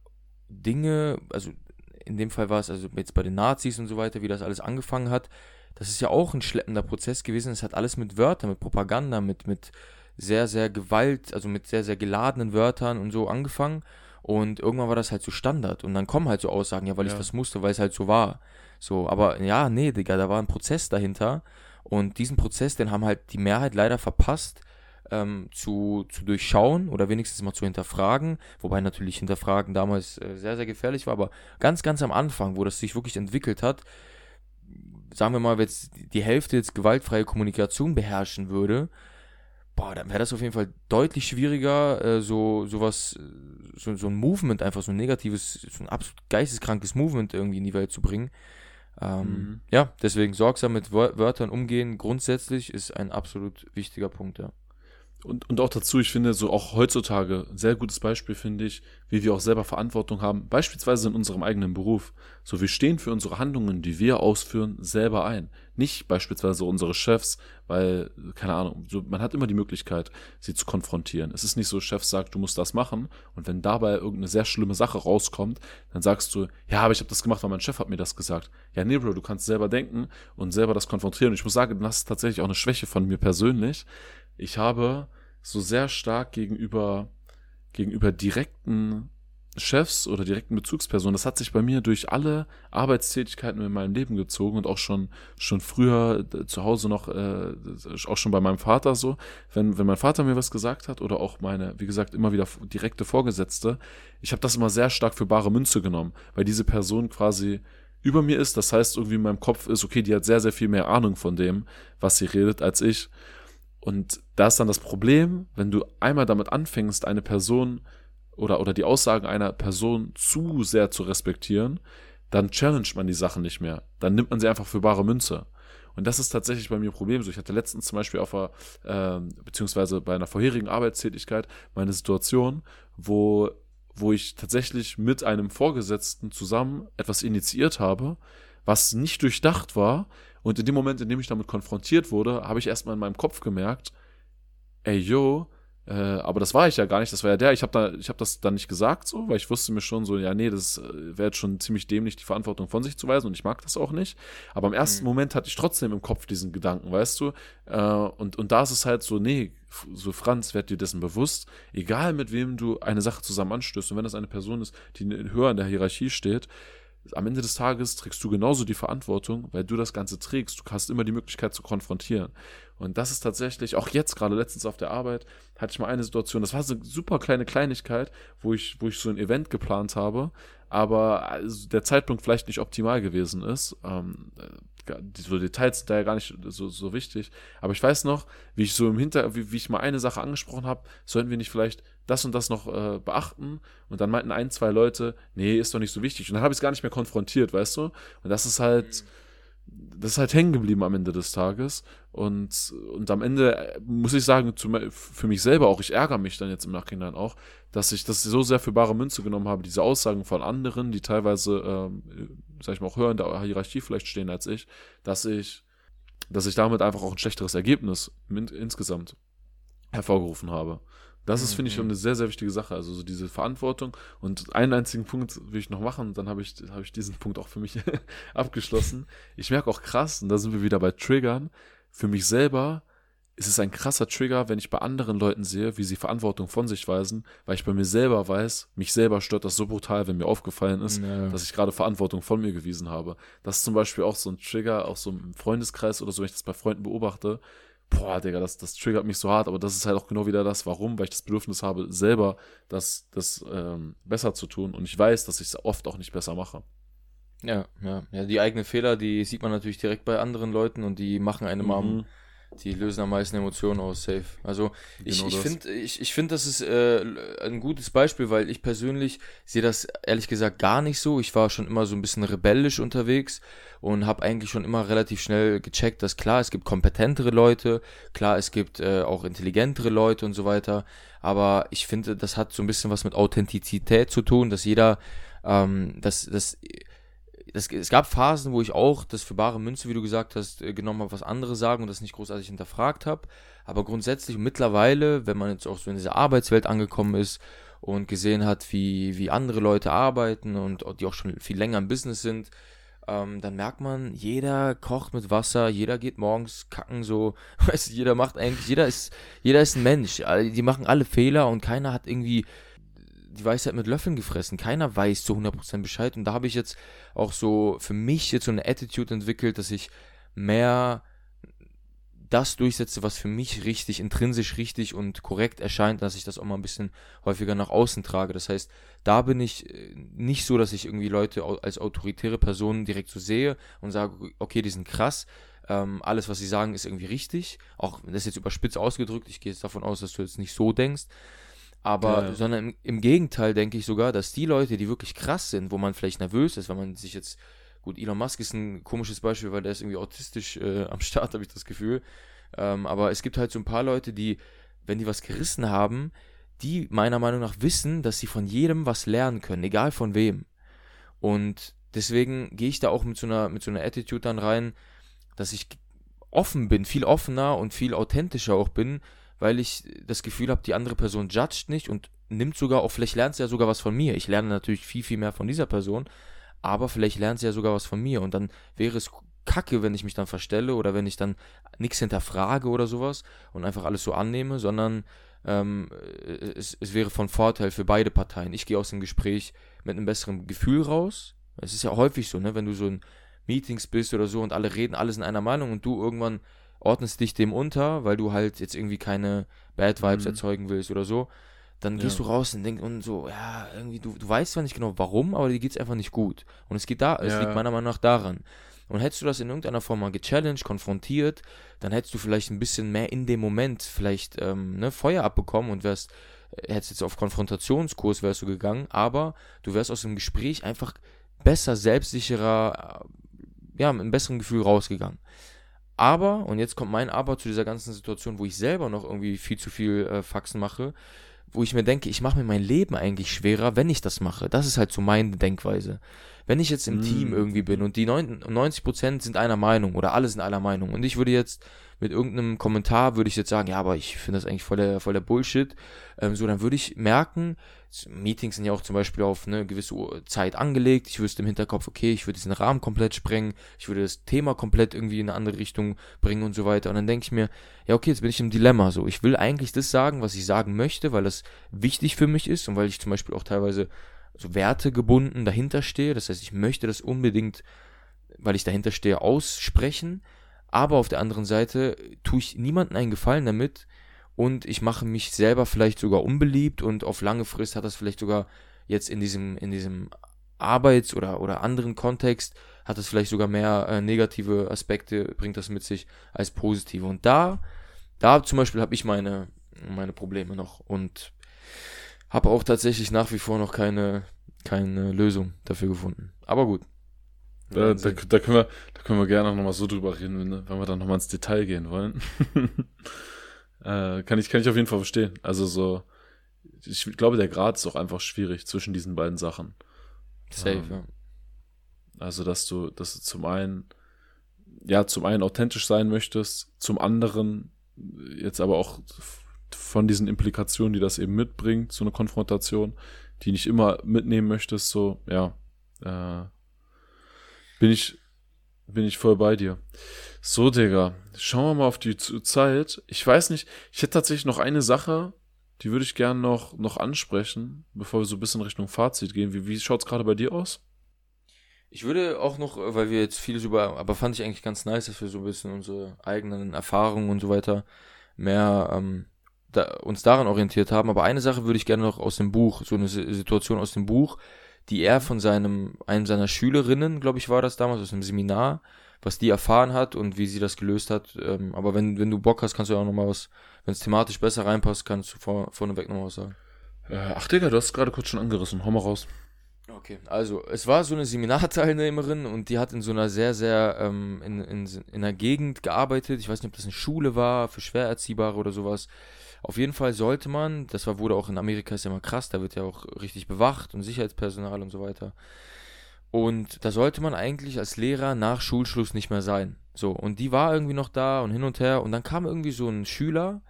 Dinge, also in dem Fall war es also jetzt bei den Nazis und so weiter, wie das alles angefangen hat. Das ist ja auch ein schleppender Prozess gewesen. Es hat alles mit Wörtern, mit Propaganda, mit, mit sehr, sehr Gewalt, also mit sehr, sehr geladenen Wörtern und so angefangen. Und irgendwann war das halt so Standard. Und dann kommen halt so Aussagen, ja, weil ja. ich das musste, weil es halt so war. So, aber ja, nee, Digga, da war ein Prozess dahinter. Und diesen Prozess, den haben halt die Mehrheit leider verpasst, ähm, zu, zu durchschauen oder wenigstens mal zu hinterfragen. Wobei natürlich hinterfragen damals äh, sehr, sehr gefährlich war. Aber ganz, ganz am Anfang, wo das sich wirklich entwickelt hat, sagen wir mal, wenn jetzt die Hälfte jetzt gewaltfreie Kommunikation beherrschen würde, boah, dann wäre das auf jeden Fall deutlich schwieriger, äh, so sowas, äh, so, so ein Movement, einfach so ein negatives, so ein absolut geisteskrankes Movement irgendwie in die Welt zu bringen. Ähm, mhm. Ja, deswegen sorgsam mit Wörtern umgehen grundsätzlich ist ein absolut wichtiger Punkt, ja. Und, und auch dazu, ich finde, so auch heutzutage ein sehr gutes Beispiel, finde ich, wie wir auch selber Verantwortung haben, beispielsweise in unserem eigenen Beruf. So, wir stehen für unsere Handlungen, die wir ausführen, selber ein. Nicht beispielsweise unsere Chefs, weil, keine Ahnung, so, man hat immer die Möglichkeit, sie zu konfrontieren. Es ist nicht so, Chef sagt, du musst das machen, und wenn dabei irgendeine sehr schlimme Sache rauskommt, dann sagst du, ja, aber ich habe das gemacht, weil mein Chef hat mir das gesagt. Ja, nee, Bro, du kannst selber denken und selber das konfrontieren. Und ich muss sagen, das ist tatsächlich auch eine Schwäche von mir persönlich ich habe so sehr stark gegenüber, gegenüber direkten Chefs oder direkten Bezugspersonen, das hat sich bei mir durch alle Arbeitstätigkeiten in meinem Leben gezogen und auch schon, schon früher äh, zu Hause noch, äh, auch schon bei meinem Vater so, wenn, wenn mein Vater mir was gesagt hat oder auch meine, wie gesagt, immer wieder direkte Vorgesetzte, ich habe das immer sehr stark für bare Münze genommen, weil diese Person quasi über mir ist, das heißt irgendwie in meinem Kopf ist, okay, die hat sehr, sehr viel mehr Ahnung von dem, was sie redet, als ich und da ist dann das Problem, wenn du einmal damit anfängst, eine Person oder, oder die Aussagen einer Person zu sehr zu respektieren, dann challenged man die Sachen nicht mehr. Dann nimmt man sie einfach für bare Münze. Und das ist tatsächlich bei mir ein Problem. So, ich hatte letztens zum Beispiel auf einer, äh, beziehungsweise bei einer vorherigen Arbeitstätigkeit meine Situation, wo, wo ich tatsächlich mit einem Vorgesetzten zusammen etwas initiiert habe, was nicht durchdacht war, und in dem Moment, in dem ich damit konfrontiert wurde, habe ich erstmal in meinem Kopf gemerkt, ey, yo, äh, aber das war ich ja gar nicht, das war ja der. Ich habe da, ich habe das dann nicht gesagt so, weil ich wusste mir schon so, ja, nee, das äh, wäre jetzt schon ziemlich dämlich, die Verantwortung von sich zu weisen und ich mag das auch nicht. Aber im ersten mhm. Moment hatte ich trotzdem im Kopf diesen Gedanken, weißt du? Äh, und, und da ist es halt so, nee, so Franz, werd dir dessen bewusst, egal mit wem du eine Sache zusammen anstößt und wenn das eine Person ist, die höher in der Hierarchie steht, am Ende des Tages trägst du genauso die Verantwortung, weil du das Ganze trägst. Du hast immer die Möglichkeit zu konfrontieren. Und das ist tatsächlich, auch jetzt gerade letztens auf der Arbeit, hatte ich mal eine Situation, das war so eine super kleine Kleinigkeit, wo ich, wo ich so ein Event geplant habe, aber also der Zeitpunkt vielleicht nicht optimal gewesen ist. Ähm, die so Details sind da ja gar nicht so, so wichtig. Aber ich weiß noch, wie ich so im Hinter, wie, wie ich mal eine Sache angesprochen habe, sollten wir nicht vielleicht das und das noch äh, beachten? Und dann meinten ein, zwei Leute, nee, ist doch nicht so wichtig. Und dann habe ich es gar nicht mehr konfrontiert, weißt du? Und das ist halt. Mhm das ist halt hängen geblieben am Ende des Tages. Und, und am Ende äh, muss ich sagen, für mich selber auch, ich ärgere mich dann jetzt im Nachhinein auch, dass ich das so sehr für bare Münze genommen habe, diese Aussagen von anderen, die teilweise, ähm, sag ich mal, auch höher in der Hierarchie vielleicht stehen als ich, dass ich, dass ich damit einfach auch ein schlechteres Ergebnis insgesamt hervorgerufen habe. Das ist, finde ich, mhm. eine sehr, sehr wichtige Sache. Also so diese Verantwortung. Und einen einzigen Punkt will ich noch machen, dann habe ich, hab ich diesen Punkt auch für mich abgeschlossen. Ich merke auch krass, und da sind wir wieder bei Triggern, für mich selber ist es ein krasser Trigger, wenn ich bei anderen Leuten sehe, wie sie Verantwortung von sich weisen, weil ich bei mir selber weiß, mich selber stört das so brutal, wenn mir aufgefallen ist, ja. dass ich gerade Verantwortung von mir gewiesen habe. Das ist zum Beispiel auch so ein Trigger, auch so im Freundeskreis oder so, wenn ich das bei Freunden beobachte, boah, Digga, das, das triggert mich so hart, aber das ist halt auch genau wieder das, warum, weil ich das Bedürfnis habe, selber das, das ähm, besser zu tun und ich weiß, dass ich es oft auch nicht besser mache. Ja, ja, ja, die eigenen Fehler, die sieht man natürlich direkt bei anderen Leuten und die machen einem mhm. am die lösen am meisten Emotionen aus, safe. Also ich, genau ich finde, ich, ich find, das ist äh, ein gutes Beispiel, weil ich persönlich sehe das ehrlich gesagt gar nicht so. Ich war schon immer so ein bisschen rebellisch unterwegs und habe eigentlich schon immer relativ schnell gecheckt, dass klar, es gibt kompetentere Leute, klar, es gibt äh, auch intelligentere Leute und so weiter. Aber ich finde, das hat so ein bisschen was mit Authentizität zu tun, dass jeder, ähm, dass, dass das, es gab Phasen, wo ich auch das für bare Münze, wie du gesagt hast, äh, genommen habe, was andere sagen und das nicht großartig hinterfragt habe. Aber grundsätzlich mittlerweile, wenn man jetzt auch so in dieser Arbeitswelt angekommen ist und gesehen hat, wie, wie andere Leute arbeiten und die auch schon viel länger im Business sind, ähm, dann merkt man, jeder kocht mit Wasser, jeder geht morgens kacken so, weißt du, jeder macht eigentlich, jeder ist, jeder ist ein Mensch, die machen alle Fehler und keiner hat irgendwie die Weisheit mit Löffeln gefressen. Keiner weiß zu 100% Bescheid. Und da habe ich jetzt auch so für mich jetzt so eine Attitude entwickelt, dass ich mehr das durchsetze, was für mich richtig, intrinsisch richtig und korrekt erscheint, dass ich das auch mal ein bisschen häufiger nach außen trage. Das heißt, da bin ich äh, nicht so, dass ich irgendwie Leute als autoritäre Personen direkt so sehe und sage, okay, die sind krass. Ähm, alles, was sie sagen, ist irgendwie richtig. Auch das ist jetzt überspitzt ausgedrückt. Ich gehe jetzt davon aus, dass du jetzt nicht so denkst. Aber, ja, sondern im, im, Gegenteil denke ich sogar, dass die Leute, die wirklich krass sind, wo man vielleicht nervös ist, wenn man sich jetzt, gut, Elon Musk ist ein komisches Beispiel, weil der ist irgendwie autistisch äh, am Start, habe ich das Gefühl. Ähm, aber es gibt halt so ein paar Leute, die, wenn die was gerissen haben, die meiner Meinung nach wissen, dass sie von jedem was lernen können, egal von wem. Und deswegen gehe ich da auch mit so einer, mit so einer Attitude dann rein, dass ich offen bin, viel offener und viel authentischer auch bin, weil ich das Gefühl habe, die andere Person judgt nicht und nimmt sogar, auch vielleicht lernt sie ja sogar was von mir. Ich lerne natürlich viel, viel mehr von dieser Person, aber vielleicht lernt sie ja sogar was von mir und dann wäre es kacke, wenn ich mich dann verstelle oder wenn ich dann nichts hinterfrage oder sowas und einfach alles so annehme, sondern ähm, es, es wäre von Vorteil für beide Parteien. Ich gehe aus dem Gespräch mit einem besseren Gefühl raus. Es ist ja häufig so, ne, wenn du so in Meetings bist oder so und alle reden, alles in einer Meinung und du irgendwann ordnest dich dem unter, weil du halt jetzt irgendwie keine Bad Vibes mhm. erzeugen willst oder so, dann gehst ja. du raus und denkst und so, ja, irgendwie, du, du weißt zwar nicht genau warum, aber dir geht es einfach nicht gut. Und es geht da, es liegt meiner Meinung nach daran. Und hättest du das in irgendeiner Form mal gechallenged, konfrontiert, dann hättest du vielleicht ein bisschen mehr in dem Moment vielleicht ähm, ne, Feuer abbekommen und wärst, äh, hättest jetzt auf Konfrontationskurs wärst du gegangen, aber du wärst aus dem Gespräch einfach besser, selbstsicherer, äh, ja, mit einem besseren Gefühl rausgegangen. Aber, und jetzt kommt mein Aber zu dieser ganzen Situation, wo ich selber noch irgendwie viel zu viel äh, Faxen mache, wo ich mir denke, ich mache mir mein Leben eigentlich schwerer, wenn ich das mache. Das ist halt so meine Denkweise. Wenn ich jetzt im mm. Team irgendwie bin und die 90% sind einer Meinung oder alle sind einer Meinung und ich würde jetzt mit irgendeinem Kommentar würde ich jetzt sagen, ja, aber ich finde das eigentlich voll der, voll der Bullshit. Ähm, so, dann würde ich merken, Meetings sind ja auch zum Beispiel auf eine gewisse Zeit angelegt. Ich wüsste im Hinterkopf, okay, ich würde diesen Rahmen komplett sprengen, ich würde das Thema komplett irgendwie in eine andere Richtung bringen und so weiter. Und dann denke ich mir, ja, okay, jetzt bin ich im Dilemma. So, ich will eigentlich das sagen, was ich sagen möchte, weil das wichtig für mich ist und weil ich zum Beispiel auch teilweise so wertegebunden dahinter stehe. Das heißt, ich möchte das unbedingt, weil ich dahinter stehe, aussprechen. Aber auf der anderen Seite tue ich niemandem einen Gefallen damit und ich mache mich selber vielleicht sogar unbeliebt und auf lange Frist hat das vielleicht sogar jetzt in diesem, in diesem Arbeits- oder, oder anderen Kontext hat es vielleicht sogar mehr äh, negative Aspekte, bringt das mit sich als positive. Und da, da zum Beispiel habe ich meine, meine Probleme noch und habe auch tatsächlich nach wie vor noch keine, keine Lösung dafür gefunden. Aber gut. Da, da, da, können wir, da können wir gerne nochmal so drüber reden, wenn, wenn wir dann nochmal ins Detail gehen wollen. äh, kann, ich, kann ich auf jeden Fall verstehen. Also so, ich glaube, der Grad ist auch einfach schwierig zwischen diesen beiden Sachen. Safe, ähm, ja. Also, dass du, dass du zum einen, ja, zum einen authentisch sein möchtest, zum anderen jetzt aber auch von diesen Implikationen, die das eben mitbringt, so eine Konfrontation, die nicht immer mitnehmen möchtest, so, ja, äh, bin ich, bin ich voll bei dir. So, Digga, schauen wir mal auf die Zeit. Ich weiß nicht, ich hätte tatsächlich noch eine Sache, die würde ich gerne noch, noch ansprechen, bevor wir so ein bisschen Richtung Fazit gehen. Wie, wie schaut es gerade bei dir aus? Ich würde auch noch, weil wir jetzt vieles über, aber fand ich eigentlich ganz nice, dass wir so ein bisschen unsere eigenen Erfahrungen und so weiter mehr ähm, da, uns daran orientiert haben. Aber eine Sache würde ich gerne noch aus dem Buch, so eine Situation aus dem Buch, die er von seinem, einem seiner Schülerinnen, glaube ich, war das damals, aus einem Seminar, was die erfahren hat und wie sie das gelöst hat. Ähm, aber wenn, wenn du Bock hast, kannst du auch noch mal was, wenn es thematisch besser reinpasst, kannst du vor, vorneweg noch was sagen. Äh, ach Digga, du hast gerade kurz schon angerissen. Hau mal raus. Okay, also es war so eine Seminarteilnehmerin und die hat in so einer sehr, sehr, ähm, in, in, in einer Gegend gearbeitet. Ich weiß nicht, ob das eine Schule war, für Schwererziehbare oder sowas. Auf jeden Fall sollte man, das war, wurde auch in Amerika ist ja immer krass, da wird ja auch richtig bewacht und Sicherheitspersonal und so weiter. Und da sollte man eigentlich als Lehrer nach Schulschluss nicht mehr sein. So, und die war irgendwie noch da und hin und her. Und dann kam irgendwie so ein Schüler,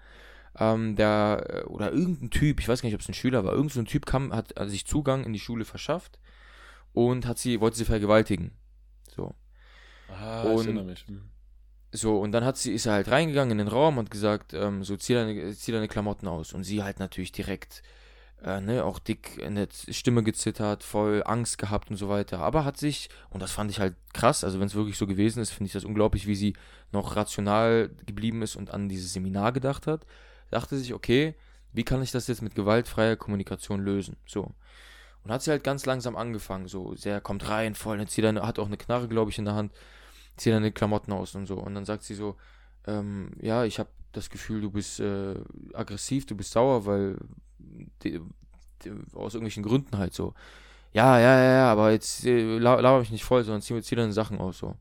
ähm, der, äh, oder irgendein Typ, ich weiß gar nicht, ob es ein Schüler war, irgendein so Typ kam, hat sich Zugang in die Schule verschafft und hat sie, wollte sie vergewaltigen. So. Ah, und, ich erinnere mich. Hm. So, und dann hat sie, ist er halt reingegangen in den Raum und gesagt, ähm, so, zieh deine, zieh deine Klamotten aus. Und sie halt natürlich direkt, äh, ne, auch dick in der Stimme gezittert, voll Angst gehabt und so weiter. Aber hat sich, und das fand ich halt krass, also wenn es wirklich so gewesen ist, finde ich das unglaublich, wie sie noch rational geblieben ist und an dieses Seminar gedacht hat. Dachte sich, okay, wie kann ich das jetzt mit gewaltfreier Kommunikation lösen? So. Und hat sie halt ganz langsam angefangen, so, sehr kommt rein, voll, jetzt sie hat auch eine Knarre, glaube ich, in der Hand zieh deine Klamotten aus und so. Und dann sagt sie so, ähm, ja, ich habe das Gefühl, du bist äh, aggressiv, du bist sauer, weil die, die, aus irgendwelchen Gründen halt so. Ja, ja, ja, ja, aber jetzt äh, laber mich nicht voll, sondern zieh, zieh deine Sachen aus so.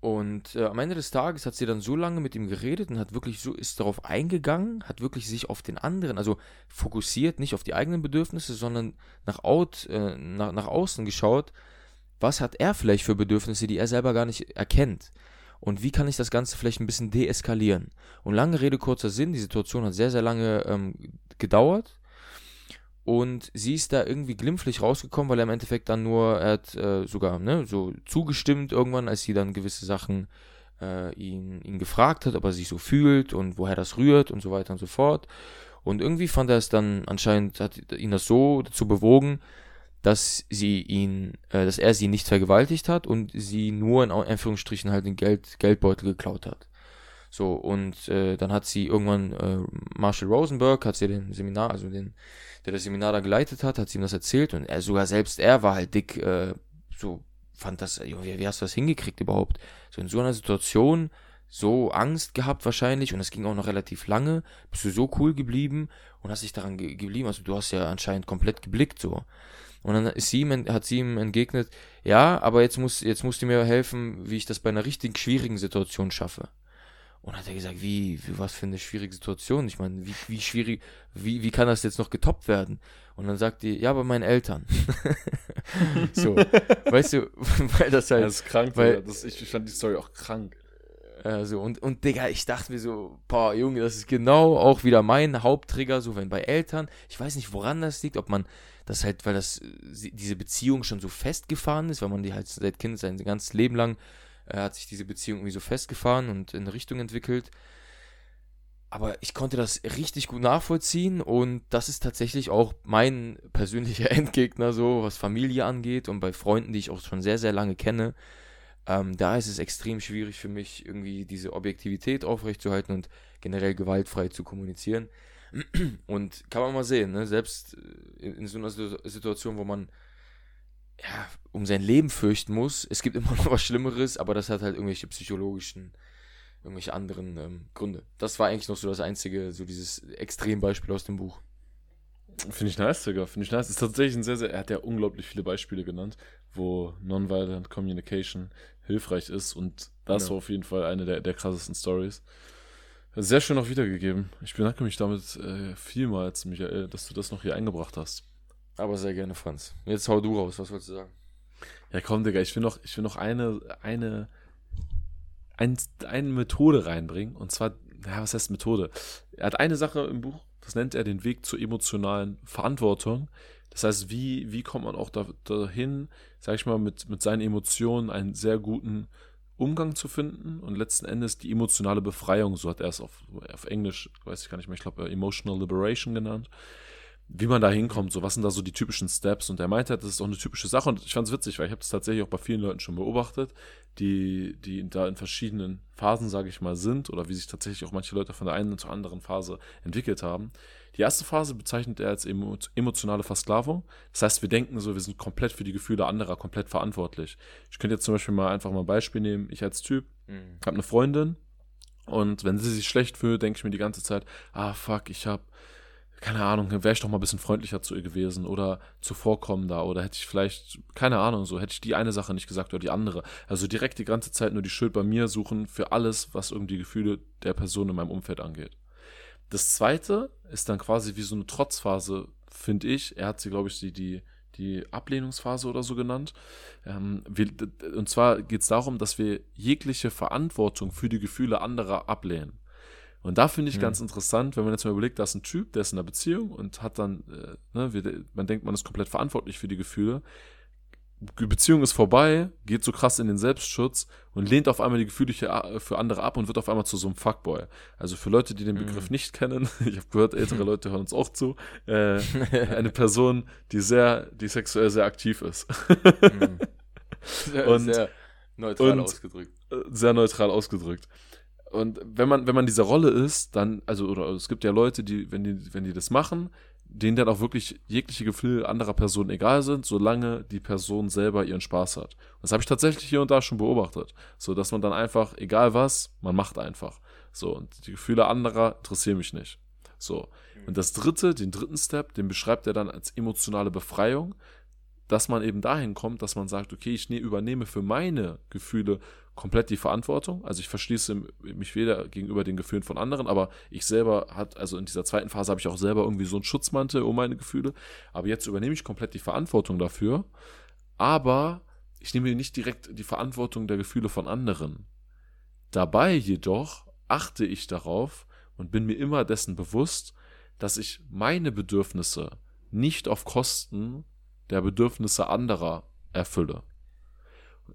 Und äh, am Ende des Tages hat sie dann so lange mit ihm geredet und hat wirklich so, ist darauf eingegangen, hat wirklich sich auf den anderen, also fokussiert, nicht auf die eigenen Bedürfnisse, sondern nach, out, äh, nach, nach außen geschaut was hat er vielleicht für Bedürfnisse, die er selber gar nicht erkennt? Und wie kann ich das Ganze vielleicht ein bisschen deeskalieren? Und lange Rede, kurzer Sinn, die Situation hat sehr, sehr lange ähm, gedauert. Und sie ist da irgendwie glimpflich rausgekommen, weil er im Endeffekt dann nur, er hat äh, sogar ne, so zugestimmt irgendwann, als sie dann gewisse Sachen äh, ihn, ihn gefragt hat, ob er sich so fühlt und woher das rührt und so weiter und so fort. Und irgendwie fand er es dann anscheinend, hat ihn das so dazu bewogen, dass sie ihn, äh, dass er sie nicht vergewaltigt hat und sie nur in Anführungsstrichen halt den Geld, Geldbeutel geklaut hat. So, und äh, dann hat sie irgendwann, äh, Marshall Rosenberg hat sie den Seminar, also den, der das Seminar da geleitet hat, hat sie ihm das erzählt und er, sogar selbst er war halt dick, äh, so, fand das, wie, wie hast du das hingekriegt überhaupt? So in so einer Situation, so Angst gehabt wahrscheinlich und es ging auch noch relativ lange, bist du so cool geblieben und hast dich daran ge geblieben, also du hast ja anscheinend komplett geblickt so. Und dann ist sie ihm, hat sie ihm entgegnet, ja, aber jetzt, muss, jetzt musst du mir helfen, wie ich das bei einer richtig schwierigen Situation schaffe. Und hat er gesagt, wie, wie was für eine schwierige Situation? Ich meine, wie, wie schwierig, wie, wie kann das jetzt noch getoppt werden? Und dann sagt die, ja, bei meinen Eltern. so, weißt du, weil das halt. Das ist krank, weil, das, ich fand die Story auch krank. Also, und, und Digga, ich dachte mir so, boah, Junge, das ist genau auch wieder mein Haupttrigger, so wenn bei Eltern, ich weiß nicht, woran das liegt, ob man das halt, weil das, diese Beziehung schon so festgefahren ist, weil man die halt seit Kind, sein ganzes Leben lang, äh, hat sich diese Beziehung irgendwie so festgefahren und in eine Richtung entwickelt. Aber ich konnte das richtig gut nachvollziehen und das ist tatsächlich auch mein persönlicher Endgegner, so was Familie angeht und bei Freunden, die ich auch schon sehr, sehr lange kenne ähm, da ist es extrem schwierig für mich, irgendwie diese Objektivität aufrechtzuerhalten und generell gewaltfrei zu kommunizieren. Und kann man mal sehen, ne? selbst äh, in, in so einer Situation, wo man ja, um sein Leben fürchten muss. Es gibt immer noch was Schlimmeres, aber das hat halt irgendwelche psychologischen, irgendwelche anderen ähm, Gründe. Das war eigentlich noch so das einzige, so dieses Extrembeispiel aus dem Buch. Finde ich nice, Digga. Finde ich nice. Ist tatsächlich ein sehr, sehr. Er hat ja unglaublich viele Beispiele genannt, wo Nonviolent Communication hilfreich ist. Und das ja. war auf jeden Fall eine der, der krassesten Stories. Sehr schön auch wiedergegeben. Ich bedanke mich damit äh, vielmals, Michael, dass du das noch hier eingebracht hast. Aber sehr gerne, Franz. Jetzt hau du raus, was wolltest du sagen? Ja, komm, Digga, ich will noch, ich will noch eine, eine, ein, eine Methode reinbringen. Und zwar, ja, was heißt Methode? Er hat eine Sache im Buch, das nennt er den Weg zur emotionalen Verantwortung. Das heißt, wie, wie kommt man auch da, dahin, sag ich mal, mit, mit seinen Emotionen einen sehr guten Umgang zu finden und letzten Endes die emotionale Befreiung, so hat er es auf, auf Englisch, weiß ich gar nicht mehr, ich glaube, Emotional Liberation genannt wie man da hinkommt, so was sind da so die typischen Steps. Und er meinte, das ist auch eine typische Sache und ich fand es witzig, weil ich habe es tatsächlich auch bei vielen Leuten schon beobachtet, die, die da in verschiedenen Phasen, sage ich mal, sind oder wie sich tatsächlich auch manche Leute von der einen zur anderen Phase entwickelt haben. Die erste Phase bezeichnet er als emotionale Versklavung. Das heißt, wir denken so, wir sind komplett für die Gefühle anderer komplett verantwortlich. Ich könnte jetzt zum Beispiel mal einfach mal ein Beispiel nehmen. Ich als Typ mhm. habe eine Freundin und wenn sie sich schlecht fühlt, denke ich mir die ganze Zeit, ah fuck, ich habe keine Ahnung, wäre ich doch mal ein bisschen freundlicher zu ihr gewesen oder zuvorkommender oder hätte ich vielleicht, keine Ahnung, so hätte ich die eine Sache nicht gesagt oder die andere. Also direkt die ganze Zeit nur die Schuld bei mir suchen für alles, was irgendwie die Gefühle der Person in meinem Umfeld angeht. Das zweite ist dann quasi wie so eine Trotzphase, finde ich. Er hat sie, glaube ich, die, die, die Ablehnungsphase oder so genannt. Ähm, wir, und zwar geht es darum, dass wir jegliche Verantwortung für die Gefühle anderer ablehnen. Und da finde ich mhm. ganz interessant, wenn man jetzt mal überlegt, da ist ein Typ, der ist in einer Beziehung und hat dann, äh, ne, man denkt, man ist komplett verantwortlich für die Gefühle. Die Beziehung ist vorbei, geht so krass in den Selbstschutz und lehnt auf einmal die Gefühle für andere ab und wird auf einmal zu so einem Fuckboy. Also für Leute, die den mhm. Begriff mhm. nicht kennen, ich habe gehört, ältere Leute hören uns auch zu, äh, eine Person, die sehr, die sexuell sehr aktiv ist. sehr, und, sehr neutral und ausgedrückt. Äh, sehr neutral ausgedrückt. Und wenn man, wenn man diese Rolle ist, dann, also, oder es gibt ja Leute, die, wenn die, wenn die das machen, denen dann auch wirklich jegliche Gefühle anderer Personen egal sind, solange die Person selber ihren Spaß hat. Das habe ich tatsächlich hier und da schon beobachtet. So, dass man dann einfach, egal was, man macht einfach. So, und die Gefühle anderer interessieren mich nicht. So. Und das dritte, den dritten Step, den beschreibt er dann als emotionale Befreiung, dass man eben dahin kommt, dass man sagt, okay, ich ne, übernehme für meine Gefühle komplett die Verantwortung. Also ich verschließe mich weder gegenüber den Gefühlen von anderen, aber ich selber hat, also in dieser zweiten Phase habe ich auch selber irgendwie so einen Schutzmantel um meine Gefühle. Aber jetzt übernehme ich komplett die Verantwortung dafür. Aber ich nehme nicht direkt die Verantwortung der Gefühle von anderen. Dabei jedoch achte ich darauf und bin mir immer dessen bewusst, dass ich meine Bedürfnisse nicht auf Kosten der Bedürfnisse anderer erfülle.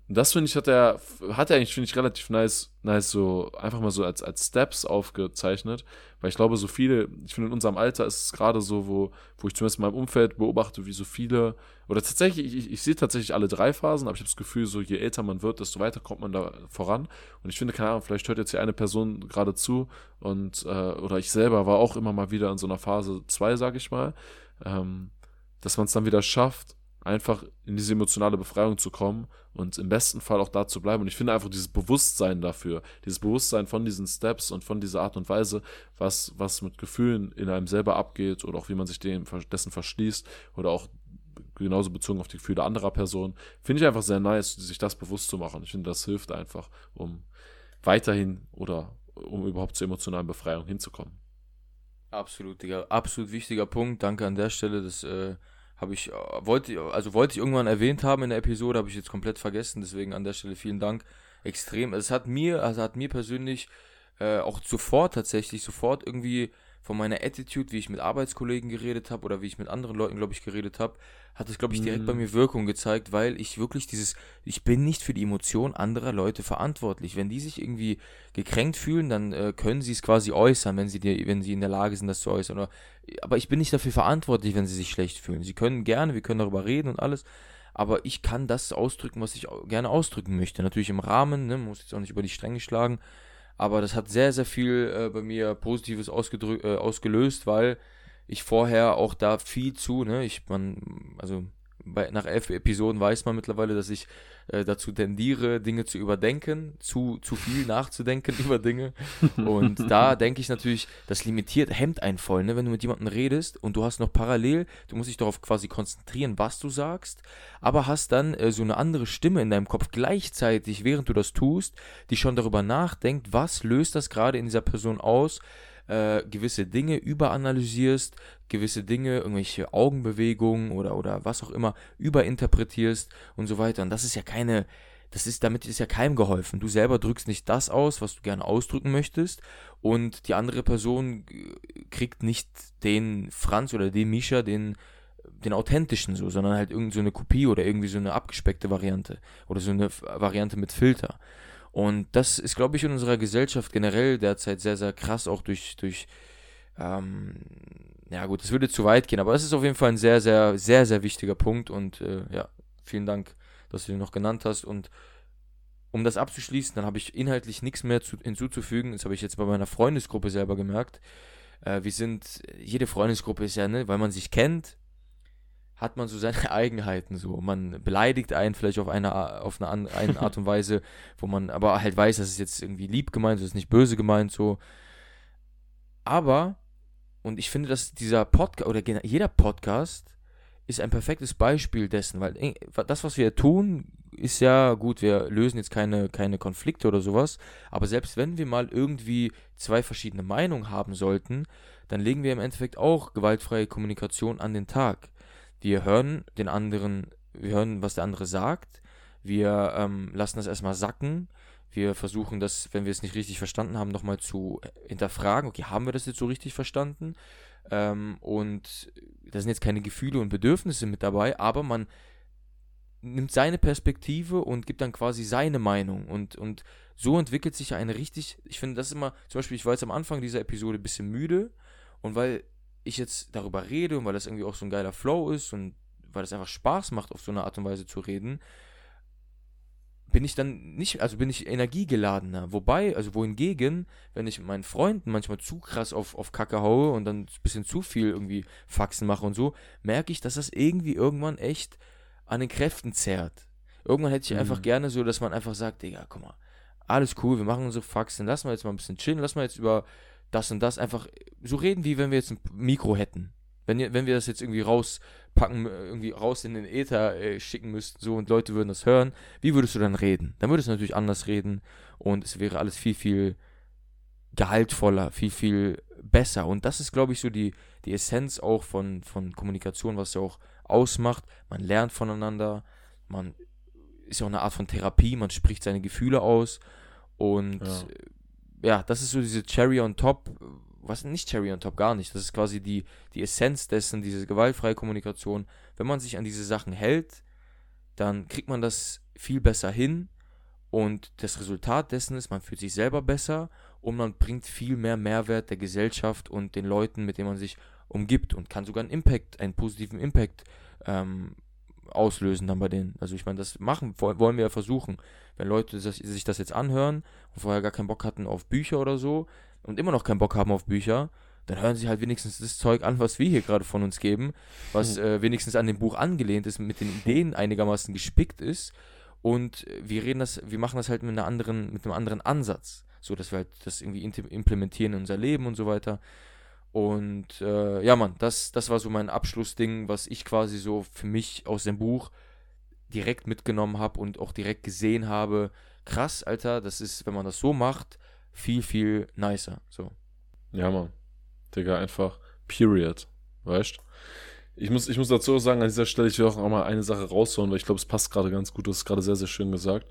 Das finde ich, hat er, hat er eigentlich, finde ich, relativ nice, nice so, einfach mal so als, als Steps aufgezeichnet. Weil ich glaube, so viele, ich finde, in unserem Alter ist es gerade so, wo, wo ich zumindest in meinem Umfeld beobachte, wie so viele, oder tatsächlich, ich, ich sehe tatsächlich alle drei Phasen, aber ich habe das Gefühl, so je älter man wird, desto weiter kommt man da voran. Und ich finde, keine Ahnung, vielleicht hört jetzt hier eine Person gerade zu und, äh, oder ich selber war auch immer mal wieder in so einer Phase 2, sage ich mal, ähm, dass man es dann wieder schafft, einfach in diese emotionale Befreiung zu kommen und im besten Fall auch da zu bleiben. Und ich finde einfach dieses Bewusstsein dafür, dieses Bewusstsein von diesen Steps und von dieser Art und Weise, was, was mit Gefühlen in einem selber abgeht oder auch wie man sich dem, dessen verschließt oder auch genauso bezogen auf die Gefühle anderer Personen, finde ich einfach sehr nice, sich das bewusst zu machen. Ich finde, das hilft einfach, um weiterhin oder um überhaupt zur emotionalen Befreiung hinzukommen. Absolut, Digga. Absolut wichtiger Punkt. Danke an der Stelle. Das äh, habe ich, äh, wollte, also wollte ich irgendwann erwähnt haben in der Episode, habe ich jetzt komplett vergessen, deswegen an der Stelle vielen Dank. Extrem. Es hat mir, also hat mir persönlich äh, auch sofort tatsächlich, sofort irgendwie von meiner Attitude, wie ich mit Arbeitskollegen geredet habe oder wie ich mit anderen Leuten, glaube ich, geredet habe, hat es, glaube ich, direkt mhm. bei mir Wirkung gezeigt, weil ich wirklich dieses, ich bin nicht für die Emotionen anderer Leute verantwortlich. Wenn die sich irgendwie gekränkt fühlen, dann äh, können sie es quasi äußern, wenn sie, die, wenn sie in der Lage sind, das zu äußern. Oder, aber ich bin nicht dafür verantwortlich, wenn sie sich schlecht fühlen. Sie können gerne, wir können darüber reden und alles, aber ich kann das ausdrücken, was ich gerne ausdrücken möchte. Natürlich im Rahmen, ne, muss jetzt auch nicht über die Stränge schlagen. Aber das hat sehr, sehr viel äh, bei mir Positives äh, ausgelöst, weil ich vorher auch da viel zu, ne, ich, man, also bei, nach elf Episoden weiß man mittlerweile, dass ich äh, dazu tendiere, Dinge zu überdenken, zu, zu viel nachzudenken über Dinge. Und da denke ich natürlich, das limitiert, hemmt einen voll, ne? wenn du mit jemandem redest und du hast noch parallel, du musst dich darauf quasi konzentrieren, was du sagst, aber hast dann äh, so eine andere Stimme in deinem Kopf gleichzeitig, während du das tust, die schon darüber nachdenkt, was löst das gerade in dieser Person aus, äh, gewisse Dinge überanalysierst, gewisse Dinge, irgendwelche Augenbewegungen oder, oder was auch immer überinterpretierst und so weiter. Und das ist ja keine, das ist, damit ist ja keinem geholfen. Du selber drückst nicht das aus, was du gerne ausdrücken möchtest und die andere Person kriegt nicht den Franz oder den Misha, den den authentischen so, sondern halt irgend so eine Kopie oder irgendwie so eine abgespeckte Variante oder so eine Variante mit Filter. Und das ist, glaube ich, in unserer Gesellschaft generell derzeit sehr, sehr krass, auch durch, durch ähm, ja gut, das würde zu weit gehen, aber es ist auf jeden Fall ein sehr, sehr, sehr, sehr wichtiger Punkt und äh, ja, vielen Dank, dass du den noch genannt hast und um das abzuschließen, dann habe ich inhaltlich nichts mehr zu, hinzuzufügen. Das habe ich jetzt bei meiner Freundesgruppe selber gemerkt. Äh, wir sind, jede Freundesgruppe ist ja, ne, weil man sich kennt, hat man so seine Eigenheiten so. Man beleidigt einen vielleicht auf eine, auf eine, eine Art und Weise, wo man aber halt weiß, dass es jetzt irgendwie lieb gemeint, ist, nicht böse gemeint so. Aber, und ich finde, dass dieser Podcast oder jeder Podcast ist ein perfektes Beispiel dessen, weil äh, das, was wir tun, ist ja gut, wir lösen jetzt keine, keine Konflikte oder sowas, aber selbst wenn wir mal irgendwie zwei verschiedene Meinungen haben sollten, dann legen wir im Endeffekt auch gewaltfreie Kommunikation an den Tag. Wir hören den anderen, wir hören, was der andere sagt. Wir ähm, lassen das erstmal sacken. Wir versuchen das, wenn wir es nicht richtig verstanden haben, nochmal zu hinterfragen. Okay, haben wir das jetzt so richtig verstanden? Ähm, und da sind jetzt keine Gefühle und Bedürfnisse mit dabei, aber man nimmt seine Perspektive und gibt dann quasi seine Meinung. Und, und so entwickelt sich eine richtig, ich finde das immer, zum Beispiel, ich war jetzt am Anfang dieser Episode ein bisschen müde und weil ich jetzt darüber rede und weil das irgendwie auch so ein geiler Flow ist und weil es einfach Spaß macht, auf so eine Art und Weise zu reden, bin ich dann nicht, also bin ich energiegeladener. Wobei, also wohingegen, wenn ich mit meinen Freunden manchmal zu krass auf, auf Kacke haue und dann ein bisschen zu viel irgendwie Faxen mache und so, merke ich, dass das irgendwie irgendwann echt an den Kräften zerrt. Irgendwann hätte ich mhm. einfach gerne so, dass man einfach sagt, Digga, guck mal, alles cool, wir machen unsere Faxen, lass mal jetzt mal ein bisschen chillen, lass mal jetzt über das und das einfach so reden, wie wenn wir jetzt ein Mikro hätten. Wenn, wenn wir das jetzt irgendwie rauspacken, irgendwie raus in den Äther äh, schicken müssten, so und Leute würden das hören, wie würdest du dann reden? Dann würdest du natürlich anders reden und es wäre alles viel, viel gehaltvoller, viel, viel besser. Und das ist, glaube ich, so die, die Essenz auch von, von Kommunikation, was ja auch ausmacht. Man lernt voneinander, man ist ja auch eine Art von Therapie, man spricht seine Gefühle aus und ja ja, das ist so diese Cherry on top, was nicht Cherry on top, gar nicht. Das ist quasi die, die Essenz dessen, diese gewaltfreie Kommunikation. Wenn man sich an diese Sachen hält, dann kriegt man das viel besser hin und das Resultat dessen ist, man fühlt sich selber besser und man bringt viel mehr Mehrwert der Gesellschaft und den Leuten, mit denen man sich umgibt und kann sogar einen Impact, einen positiven Impact ähm, auslösen dann bei denen. Also ich meine, das machen wollen wir ja versuchen. Wenn Leute sich das jetzt anhören und vorher gar keinen Bock hatten auf Bücher oder so und immer noch keinen Bock haben auf Bücher, dann hören sie halt wenigstens das Zeug an, was wir hier gerade von uns geben, was hm. äh, wenigstens an dem Buch angelehnt ist, mit den Ideen einigermaßen gespickt ist. Und wir reden das, wir machen das halt mit einer anderen, mit einem anderen Ansatz, so dass wir halt das irgendwie implementieren in unser Leben und so weiter. Und äh, ja, Mann, das, das war so mein Abschlussding, was ich quasi so für mich aus dem Buch direkt mitgenommen habe und auch direkt gesehen habe. Krass, Alter, das ist, wenn man das so macht, viel, viel nicer. So. Ja, Mann. Digga, einfach period. Weißt ich muss, ich muss dazu sagen, an dieser Stelle, ich will auch mal eine Sache raushauen, weil ich glaube, es passt gerade ganz gut. Du hast es gerade sehr, sehr schön gesagt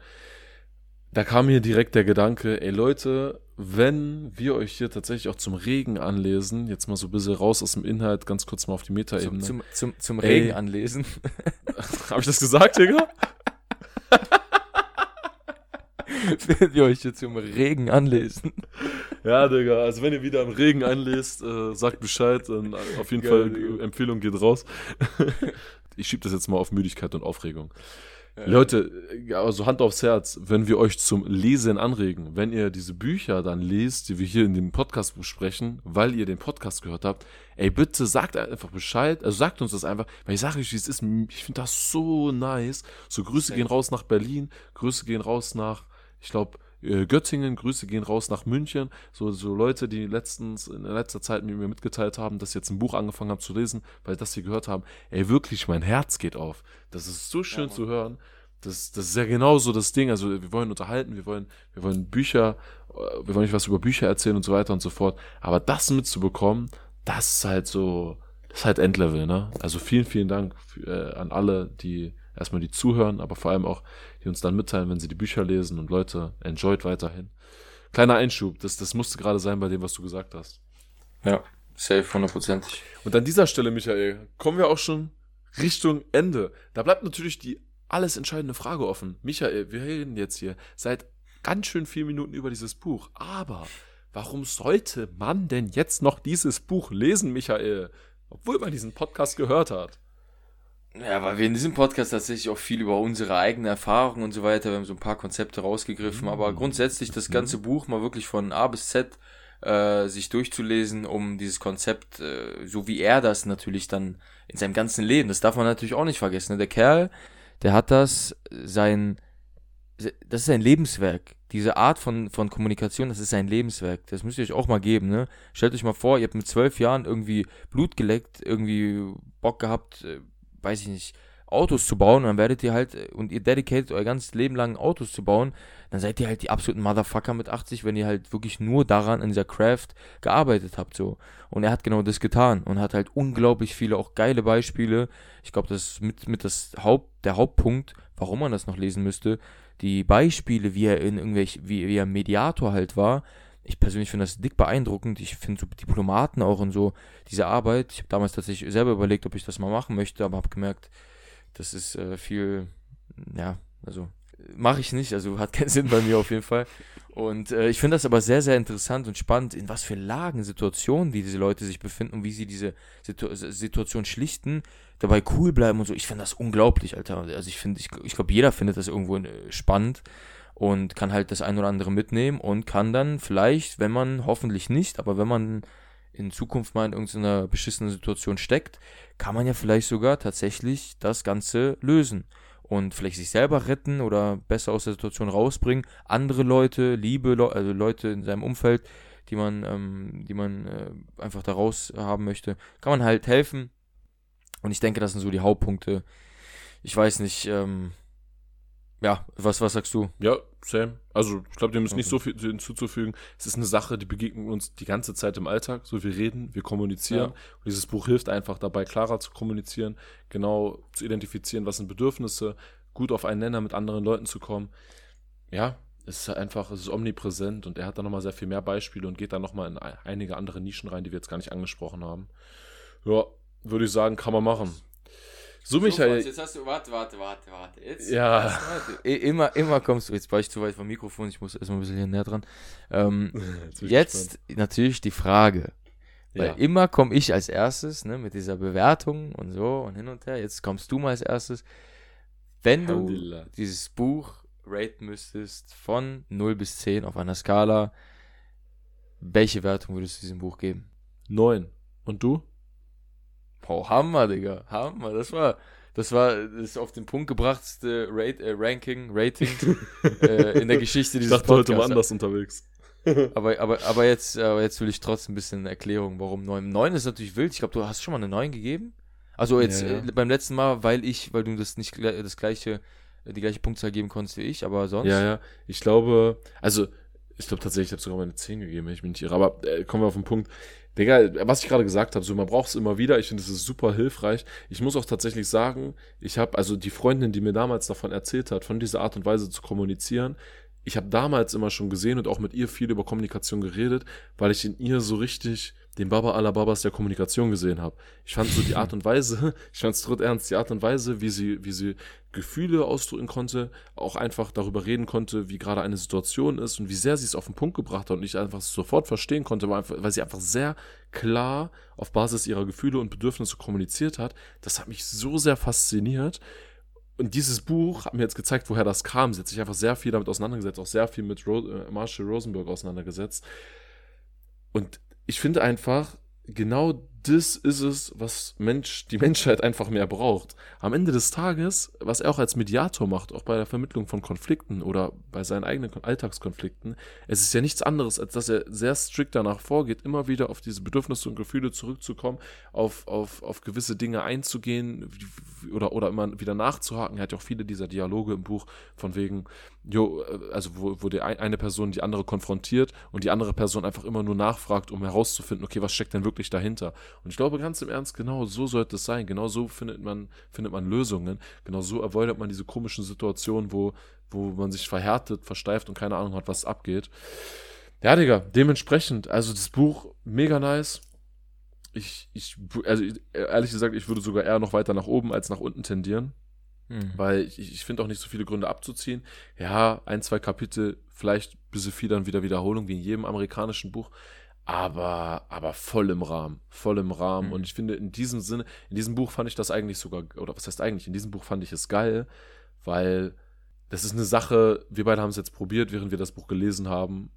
da kam mir direkt der Gedanke, ey Leute, wenn wir euch hier tatsächlich auch zum Regen anlesen, jetzt mal so ein bisschen raus aus dem Inhalt, ganz kurz mal auf die Metaebene. Zum, zum, zum, zum Regen ey, anlesen. Habe ich das gesagt, Digga? wenn wir euch jetzt zum Regen anlesen. Ja, Digga, also wenn ihr wieder im Regen anlest, äh, sagt Bescheid, dann auf jeden Geil, Fall Digga. Empfehlung geht raus. ich schieb das jetzt mal auf Müdigkeit und Aufregung. Leute, also Hand aufs Herz, wenn wir euch zum Lesen anregen, wenn ihr diese Bücher dann lest, die wir hier in dem Podcast besprechen, weil ihr den Podcast gehört habt, ey, bitte sagt einfach Bescheid, also sagt uns das einfach, weil ich sage euch, es ist, ich finde das so nice. So Grüße gehen raus nach Berlin, Grüße gehen raus nach, ich glaube, äh, Göttingen, Grüße gehen raus nach München. So, so Leute, die letztens in letzter Zeit mit mir mitgeteilt haben, dass ich jetzt ein Buch angefangen habe zu lesen, weil das sie gehört haben. Ey, wirklich, mein Herz geht auf. Das ist so schön ja, zu hören. Das, das ist ja genauso das Ding. Also wir wollen unterhalten, wir wollen, wir wollen Bücher, äh, wir wollen nicht was über Bücher erzählen und so weiter und so fort. Aber das mitzubekommen, das ist halt so, das ist halt Endlevel, ne? Also vielen, vielen Dank für, äh, an alle, die erstmal die zuhören, aber vor allem auch, die uns dann mitteilen, wenn sie die Bücher lesen und Leute, enjoyt weiterhin. Kleiner Einschub, das, das musste gerade sein bei dem, was du gesagt hast. Ja, safe, hundertprozentig. Und an dieser Stelle, Michael, kommen wir auch schon Richtung Ende. Da bleibt natürlich die alles entscheidende Frage offen. Michael, wir reden jetzt hier seit ganz schön vielen Minuten über dieses Buch, aber warum sollte man denn jetzt noch dieses Buch lesen, Michael? Obwohl man diesen Podcast gehört hat. Ja, weil wir in diesem Podcast tatsächlich auch viel über unsere eigene Erfahrung und so weiter, wir haben so ein paar Konzepte rausgegriffen, mhm. aber grundsätzlich das ganze mhm. Buch mal wirklich von A bis Z äh, sich durchzulesen, um dieses Konzept, äh, so wie er das natürlich dann in seinem ganzen Leben, das darf man natürlich auch nicht vergessen. Ne? Der Kerl, der hat das sein, das ist sein Lebenswerk. Diese Art von, von Kommunikation, das ist sein Lebenswerk. Das müsst ihr euch auch mal geben, ne? Stellt euch mal vor, ihr habt mit zwölf Jahren irgendwie Blut geleckt, irgendwie Bock gehabt, äh, weiß ich nicht, Autos zu bauen dann werdet ihr halt, und ihr dedicated euer ganzes Leben lang Autos zu bauen, dann seid ihr halt die absoluten Motherfucker mit 80, wenn ihr halt wirklich nur daran in dieser Craft gearbeitet habt, so. Und er hat genau das getan und hat halt unglaublich viele auch geile Beispiele. Ich glaube, das ist mit, mit das Haupt, der Hauptpunkt, warum man das noch lesen müsste. Die Beispiele, wie er in irgendwelch, wie, wie er Mediator halt war, ich persönlich finde das dick beeindruckend. Ich finde so Diplomaten auch und so diese Arbeit. Ich habe damals tatsächlich selber überlegt, ob ich das mal machen möchte, aber habe gemerkt, das ist äh, viel, ja, also mache ich nicht, also hat keinen Sinn bei mir auf jeden Fall. Und äh, ich finde das aber sehr, sehr interessant und spannend, in was für Lagen, Situationen, die diese Leute sich befinden und wie sie diese Situ Situation schlichten, dabei cool bleiben und so. Ich finde das unglaublich, Alter. Also ich finde, ich, ich glaube, jeder findet das irgendwo äh, spannend und kann halt das ein oder andere mitnehmen und kann dann vielleicht, wenn man hoffentlich nicht, aber wenn man in Zukunft mal in irgendeiner beschissenen Situation steckt, kann man ja vielleicht sogar tatsächlich das Ganze lösen und vielleicht sich selber retten oder besser aus der Situation rausbringen, andere Leute, Liebe, also Leute in seinem Umfeld, die man, ähm, die man äh, einfach da raus haben möchte, kann man halt helfen. Und ich denke, das sind so die Hauptpunkte. Ich weiß nicht, ähm, ja, was, was sagst du? Ja, same. Also, ich glaube, dem ist okay. nicht so viel hinzuzufügen. Es ist eine Sache, die begegnet uns die ganze Zeit im Alltag. So, wir reden, wir kommunizieren. Ja. Und dieses Buch hilft einfach dabei, klarer zu kommunizieren, genau zu identifizieren, was sind Bedürfnisse, gut auf einen Nenner mit anderen Leuten zu kommen. Ja, es ist einfach, es ist omnipräsent und er hat da nochmal sehr viel mehr Beispiele und geht da nochmal in einige andere Nischen rein, die wir jetzt gar nicht angesprochen haben. Ja, würde ich sagen, kann man machen. So, Michael. Jetzt hast du, warte, warte, warte, warte. Jetzt, ja. Warte, immer, immer kommst du, jetzt war ich zu weit vom Mikrofon, ich muss erstmal ein bisschen hier näher dran. Ähm, jetzt, jetzt natürlich die Frage. Weil ja. immer komme ich als erstes, ne, mit dieser Bewertung und so und hin und her. Jetzt kommst du mal als erstes. Wenn du dieses Buch raten müsstest von 0 bis 10 auf einer Skala, welche Wertung würdest du diesem Buch geben? 9. Und du? Boah, Hammer, Digga. Hammer. Das war, das war das auf den Punkt gebrachtste Rate, äh, Ranking, Rating äh, in der Geschichte dieses Ich dachte heute mal anders unterwegs. aber, aber, aber, jetzt, aber jetzt will ich trotzdem ein bisschen Erklärung, warum 9. 9 ist natürlich wild. Ich glaube, du hast schon mal eine 9 gegeben. Also jetzt ja, ja. Äh, beim letzten Mal, weil ich, weil du das nicht das gleiche, die gleiche Punktzahl geben konntest wie ich, aber sonst. Ja, ja. Ich glaube, also ich glaube tatsächlich, ich habe sogar meine 10 gegeben, wenn ich mich nicht irre. Aber äh, kommen wir auf den Punkt. Digga, was ich gerade gesagt habe, so man braucht es immer wieder. Ich finde, es ist super hilfreich. Ich muss auch tatsächlich sagen, ich habe, also die Freundin, die mir damals davon erzählt hat, von dieser Art und Weise zu kommunizieren, ich habe damals immer schon gesehen und auch mit ihr viel über Kommunikation geredet, weil ich in ihr so richtig den Baba aller Babas der Kommunikation gesehen habe. Ich fand so die Art und Weise, ich fand es ernst, die Art und Weise, wie sie, wie sie Gefühle ausdrücken konnte, auch einfach darüber reden konnte, wie gerade eine Situation ist und wie sehr sie es auf den Punkt gebracht hat und ich einfach sofort verstehen konnte, weil, sie einfach sehr klar auf Basis ihrer Gefühle und Bedürfnisse kommuniziert hat. Das hat mich so sehr fasziniert und dieses Buch hat mir jetzt gezeigt, woher das kam. Sie hat sich einfach sehr viel damit auseinandergesetzt, auch sehr viel mit Ro äh, Marshall Rosenberg auseinandergesetzt. Und ich finde einfach, genau das ist es, was Mensch, die Menschheit einfach mehr braucht. Am Ende des Tages, was er auch als Mediator macht, auch bei der Vermittlung von Konflikten oder bei seinen eigenen Alltagskonflikten, es ist ja nichts anderes, als dass er sehr strikt danach vorgeht, immer wieder auf diese Bedürfnisse und Gefühle zurückzukommen, auf, auf, auf gewisse Dinge einzugehen oder, oder immer wieder nachzuhaken. Er hat ja auch viele dieser Dialoge im Buch von wegen, jo, äh, also wo, wo die eine Person die andere konfrontiert und die andere Person einfach immer nur nachfragt, um herauszufinden, okay, was steckt denn wirklich dahinter? Und ich glaube ganz im Ernst, genau so sollte es sein. Genau so findet man, findet man Lösungen. Genau so avoidet man diese komischen Situationen, wo, wo man sich verhärtet, versteift und keine Ahnung hat, was abgeht. Ja, Digga, dementsprechend, also das Buch mega nice. Ich, ich, also ehrlich gesagt, ich würde sogar eher noch weiter nach oben als nach unten tendieren. Mhm. Weil ich, ich finde auch nicht so viele Gründe abzuziehen. Ja, ein, zwei Kapitel, vielleicht ein bisschen viel dann wieder Wiederholung, wie in jedem amerikanischen Buch aber, aber voll im Rahmen, voll im Rahmen. Mhm. Und ich finde, in diesem Sinne, in diesem Buch fand ich das eigentlich sogar, oder was heißt eigentlich, in diesem Buch fand ich es geil, weil das ist eine Sache, wir beide haben es jetzt probiert, während wir das Buch gelesen haben,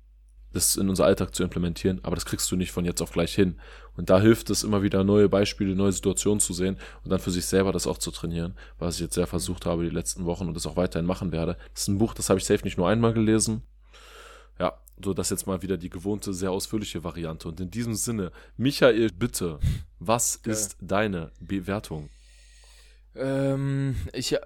das in unser Alltag zu implementieren, aber das kriegst du nicht von jetzt auf gleich hin. Und da hilft es immer wieder, neue Beispiele, neue Situationen zu sehen und dann für sich selber das auch zu trainieren, was ich jetzt sehr versucht habe die letzten Wochen und das auch weiterhin machen werde. Das ist ein Buch, das habe ich safe nicht nur einmal gelesen. Ja, so, das jetzt mal wieder die gewohnte, sehr ausführliche Variante. Und in diesem Sinne, Michael, bitte, was ist deine Bewertung? Ähm, ich, äh,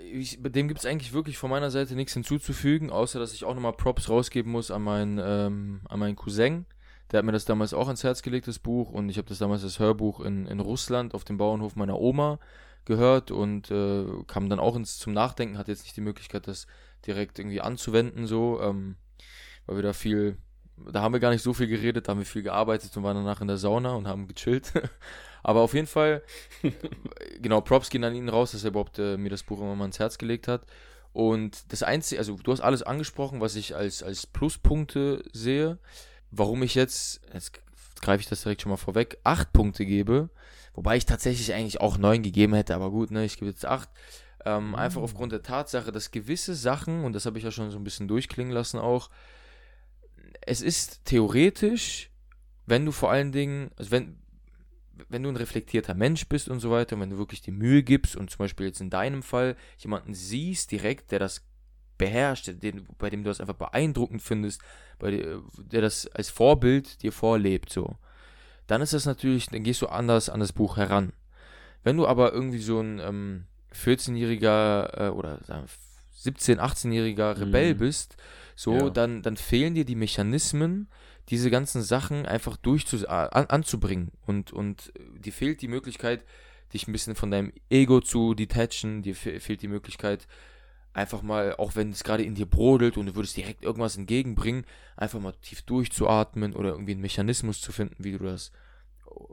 ich, dem gibt es eigentlich wirklich von meiner Seite nichts hinzuzufügen, außer dass ich auch nochmal Props rausgeben muss an meinen, ähm, an meinen Cousin. Der hat mir das damals auch ans Herz gelegt, das Buch, und ich habe das damals als Hörbuch in, in Russland auf dem Bauernhof meiner Oma gehört und äh, kam dann auch ins, zum Nachdenken, hatte jetzt nicht die Möglichkeit, das direkt irgendwie anzuwenden, so. Ähm, weil wir da viel, da haben wir gar nicht so viel geredet, da haben wir viel gearbeitet und waren danach in der Sauna und haben gechillt. Aber auf jeden Fall, genau, Props gehen an ihn raus, dass er überhaupt äh, mir das Buch immer mal ins Herz gelegt hat. Und das Einzige, also du hast alles angesprochen, was ich als, als Pluspunkte sehe. Warum ich jetzt, jetzt greife ich das direkt schon mal vorweg, acht Punkte gebe, wobei ich tatsächlich eigentlich auch neun gegeben hätte, aber gut, ne, ich gebe jetzt acht. Ähm, mhm. Einfach aufgrund der Tatsache, dass gewisse Sachen, und das habe ich ja schon so ein bisschen durchklingen lassen auch, es ist theoretisch, wenn du vor allen Dingen, also wenn, wenn du ein reflektierter Mensch bist und so weiter, wenn du wirklich die Mühe gibst und zum Beispiel jetzt in deinem Fall jemanden siehst direkt, der das beherrscht, den, bei dem du das einfach beeindruckend findest, bei der, das als Vorbild dir vorlebt, so, dann ist das natürlich, dann gehst du anders an das Buch heran. Wenn du aber irgendwie so ein ähm, 14-jähriger äh, oder 17-, 18-jähriger Rebell mhm. bist, so, ja. dann, dann fehlen dir die Mechanismen, diese ganzen Sachen einfach durchzu an, anzubringen. Und, und dir fehlt die Möglichkeit, dich ein bisschen von deinem Ego zu detachen, dir fehlt die Möglichkeit, einfach mal, auch wenn es gerade in dir brodelt und du würdest direkt irgendwas entgegenbringen, einfach mal tief durchzuatmen oder irgendwie einen Mechanismus zu finden, wie du das,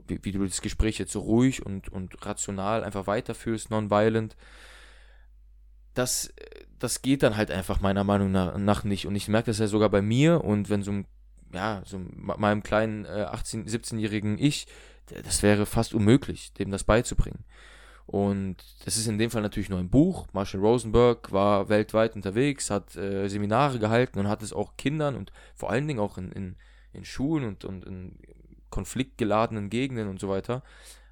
wie, wie du das Gespräch jetzt so ruhig und, und rational einfach weiterführst, non-violent. Das, das geht dann halt einfach meiner Meinung nach nicht. Und ich merke das ja sogar bei mir und wenn so, ja, so meinem kleinen äh, 18-, 17-jährigen Ich, das wäre fast unmöglich, dem das beizubringen. Und das ist in dem Fall natürlich nur ein Buch. Marshall Rosenberg war weltweit unterwegs, hat äh, Seminare gehalten und hat es auch Kindern und vor allen Dingen auch in, in, in Schulen und, und in konfliktgeladenen Gegenden und so weiter,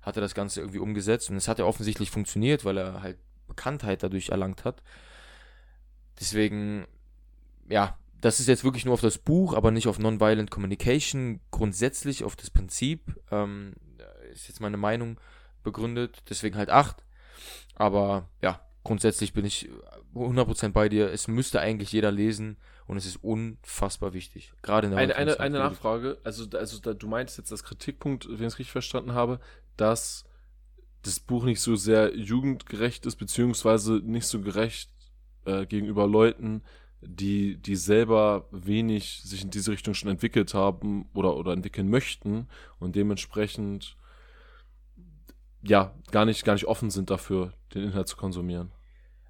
hat er das Ganze irgendwie umgesetzt. Und es hat ja offensichtlich funktioniert, weil er halt Bekanntheit dadurch erlangt hat. Deswegen, ja, das ist jetzt wirklich nur auf das Buch, aber nicht auf Nonviolent Communication, grundsätzlich auf das Prinzip. Ähm, ist jetzt meine Meinung begründet, deswegen halt 8. Aber ja, grundsätzlich bin ich 100% bei dir. Es müsste eigentlich jeder lesen und es ist unfassbar wichtig. Gerade in der Eine, eine, eine Nachfrage, also, also da, du meinst jetzt das Kritikpunkt, wenn ich es richtig verstanden habe, dass das Buch nicht so sehr jugendgerecht ist, beziehungsweise nicht so gerecht äh, gegenüber Leuten, die, die selber wenig sich in diese Richtung schon entwickelt haben oder, oder entwickeln möchten und dementsprechend ja gar nicht, gar nicht offen sind dafür, den Inhalt zu konsumieren.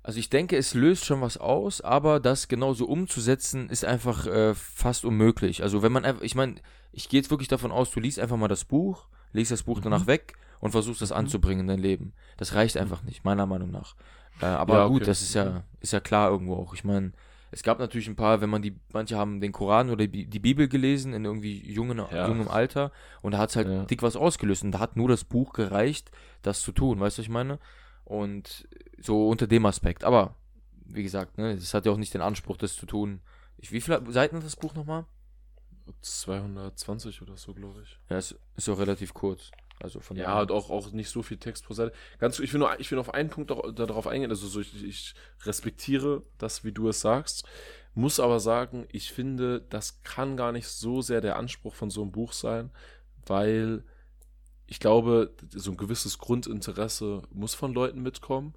Also ich denke, es löst schon was aus, aber das genauso umzusetzen ist einfach äh, fast unmöglich. Also wenn man einfach, ich meine, ich gehe jetzt wirklich davon aus, du liest einfach mal das Buch, liest das Buch mhm. danach weg und versuchst das mhm. anzubringen in dein Leben. Das reicht einfach nicht, meiner Meinung nach. Äh, aber Ja, gut, okay. das ist ja, ist ja klar irgendwo auch. Ich meine, es gab natürlich ein paar, wenn man die, manche haben den Koran oder die, Bibel gelesen in irgendwie jungen, Ja. jungem Alter und da hat es halt Ja. dick was ausgelöst und da hat nur das Buch gereicht, das zu tun, weißt du, was ich meine? Und so unter dem Aspekt. Aber, wie gesagt, ne, es hat ja auch nicht den Anspruch, das zu tun. Ich, wie viele Seiten hat das Buch nochmal? 220 oder so, glaube ich. Ja, es ist auch relativ kurz. Also von Ja, und auch, auch nicht so viel Text pro Seite. Ganz, ich will nur, ich will auf einen Punkt darauf eingehen. Also so, ich, ich respektiere das, wie du es sagst. Muss aber sagen, ich finde, das kann gar nicht so sehr der Anspruch von so einem Buch sein, weil ich glaube, so ein gewisses Grundinteresse muss von Leuten mitkommen.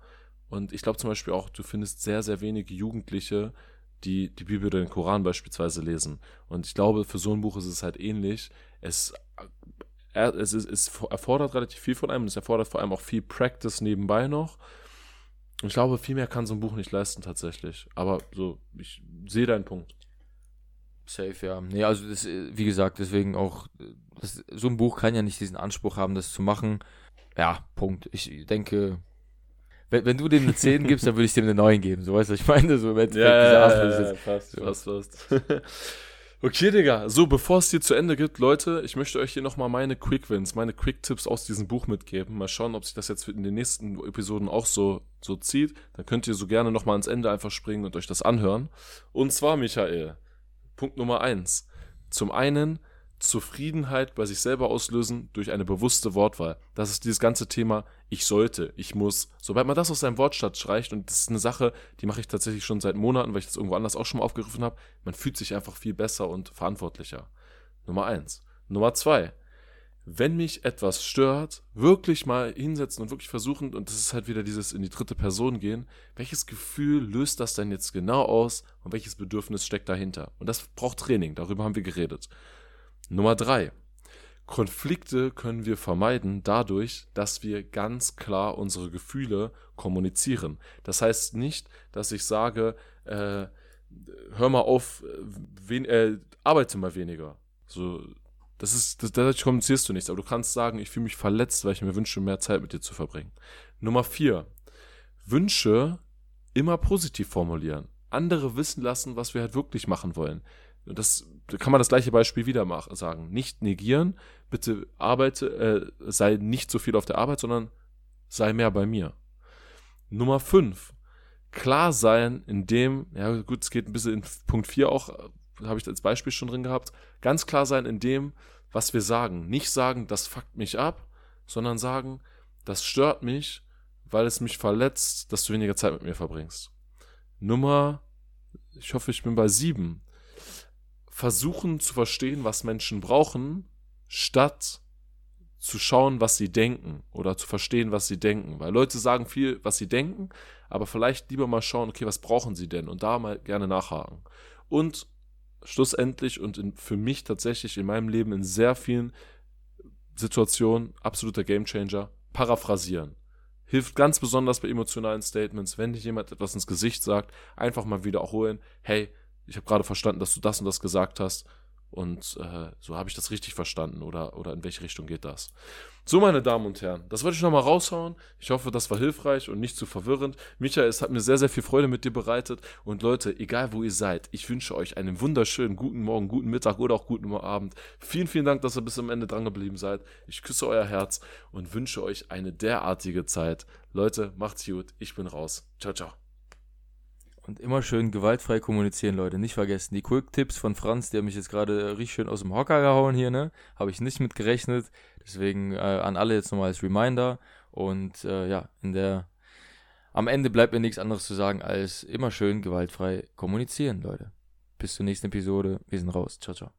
Und ich glaube zum Beispiel auch, du findest sehr, sehr wenige Jugendliche, die die Bibel oder den Koran beispielsweise lesen. Und ich glaube, für so ein Buch ist es halt ähnlich. Es, er, es, ist, es erfordert relativ viel von einem. Es erfordert vor allem auch viel Practice nebenbei noch. Ich glaube, viel mehr kann so ein Buch nicht leisten tatsächlich. Aber so, ich sehe deinen Punkt. Safe, ja. Nee, also das, äh, wie gesagt, deswegen auch, das, so ein Buch kann ja nicht diesen Anspruch haben, das zu machen. Ja, Punkt. Ich denke, wenn, wenn du dem eine 10 gibst, dann würde ich dem eine 9 geben. So weißt du, ich meine, so im Endeffekt diese Art, das ist jetzt- fast, so. fast, fast. okay, Digga. So, bevor es hier zu Ende geht, Leute, ich möchte euch hier nochmal meine Quick Wins, meine Quick Tipps aus diesem Buch mitgeben. Mal schauen, ob sich das jetzt in den nächsten Episoden auch so, so zieht. Dann könnt ihr so gerne nochmal ans Ende einfach springen und euch das anhören. Und zwar, Michael, Punkt Nummer eins. Zum einen Zufriedenheit bei sich selber auslösen durch eine bewusste Wortwahl. Das ist dieses ganze Thema, ich sollte, ich muss. Sobald man das aus seinem Wortstadt streicht, und das ist eine Sache, die mache ich tatsächlich schon seit Monaten, weil ich das irgendwo anders auch schon mal aufgegriffen habe, man fühlt sich einfach viel besser und verantwortlicher. Nummer eins. Nummer zwei. Wenn mich etwas stört, wirklich mal hinsetzen und wirklich versuchen, und das ist halt wieder dieses in die dritte Person gehen, welches Gefühl löst das denn jetzt genau aus und welches Bedürfnis steckt dahinter? Und das braucht Training, darüber haben wir geredet. Nummer drei. Konflikte können wir vermeiden dadurch, dass wir ganz klar unsere Gefühle kommunizieren. Das heißt nicht, dass ich sage, äh, hör mal auf, äh, wen, äh, arbeite mal weniger. So, das ist, das, dadurch kommunizierst du nichts, aber du kannst sagen, ich fühle mich verletzt, weil ich mir wünsche, mehr Zeit mit dir zu verbringen. Nummer vier. Wünsche immer positiv formulieren. Andere wissen lassen, was wir halt wirklich machen wollen. Das da kann man das gleiche Beispiel wieder machen, sagen. Nicht negieren, bitte arbeite, äh, sei nicht so viel auf der Arbeit, sondern sei mehr bei mir. Nummer fünf. Klar sein, in dem, ja gut, es geht ein bisschen in Punkt 4 auch, äh, habe ich als Beispiel schon drin gehabt, ganz klar sein in dem, was wir sagen. Nicht sagen, das fuckt mich ab, sondern sagen, das stört mich, weil es mich verletzt, dass du weniger Zeit mit mir verbringst. Nummer, ich hoffe, ich bin bei sieben. Versuchen zu verstehen, was Menschen brauchen, statt zu schauen, was sie denken oder zu verstehen, was sie denken. Weil Leute sagen viel, was sie denken, aber vielleicht lieber mal schauen, okay, was brauchen sie denn? Und da mal gerne nachhaken. Und schlussendlich und in, für mich tatsächlich in meinem Leben in sehr vielen Situationen absoluter Gamechanger, paraphrasieren. Hilft ganz besonders bei emotionalen Statements, wenn dir jemand etwas ins Gesicht sagt, einfach mal wiederholen, hey, ich habe gerade verstanden, dass du das und das gesagt hast und äh, so habe ich das richtig verstanden oder, oder in welche Richtung geht das. So, meine Damen und Herren, das wollte ich nochmal raushauen. Ich hoffe, das war hilfreich und nicht zu verwirrend. Michael, es hat mir sehr, sehr viel Freude mit dir bereitet. Und Leute, egal wo ihr seid, ich wünsche euch einen wunderschönen guten Morgen, guten Mittag oder auch guten Abend. Vielen, vielen Dank, dass ihr bis zum Ende dran geblieben seid. Ich küsse euer Herz und wünsche euch eine derartige Zeit. Leute, macht's gut. Ich bin raus. Ciao, ciao. Und immer schön gewaltfrei kommunizieren, Leute. Nicht vergessen. Die Quick-Tipps von Franz, der mich jetzt gerade richtig schön aus dem Hocker gehauen hier, ne? Habe ich nicht mit gerechnet. Deswegen äh, an alle jetzt nochmal als Reminder. Und äh, ja, in der am Ende bleibt mir nichts anderes zu sagen, als immer schön gewaltfrei kommunizieren, Leute. Bis zur nächsten Episode. Wir sind raus. Ciao, ciao.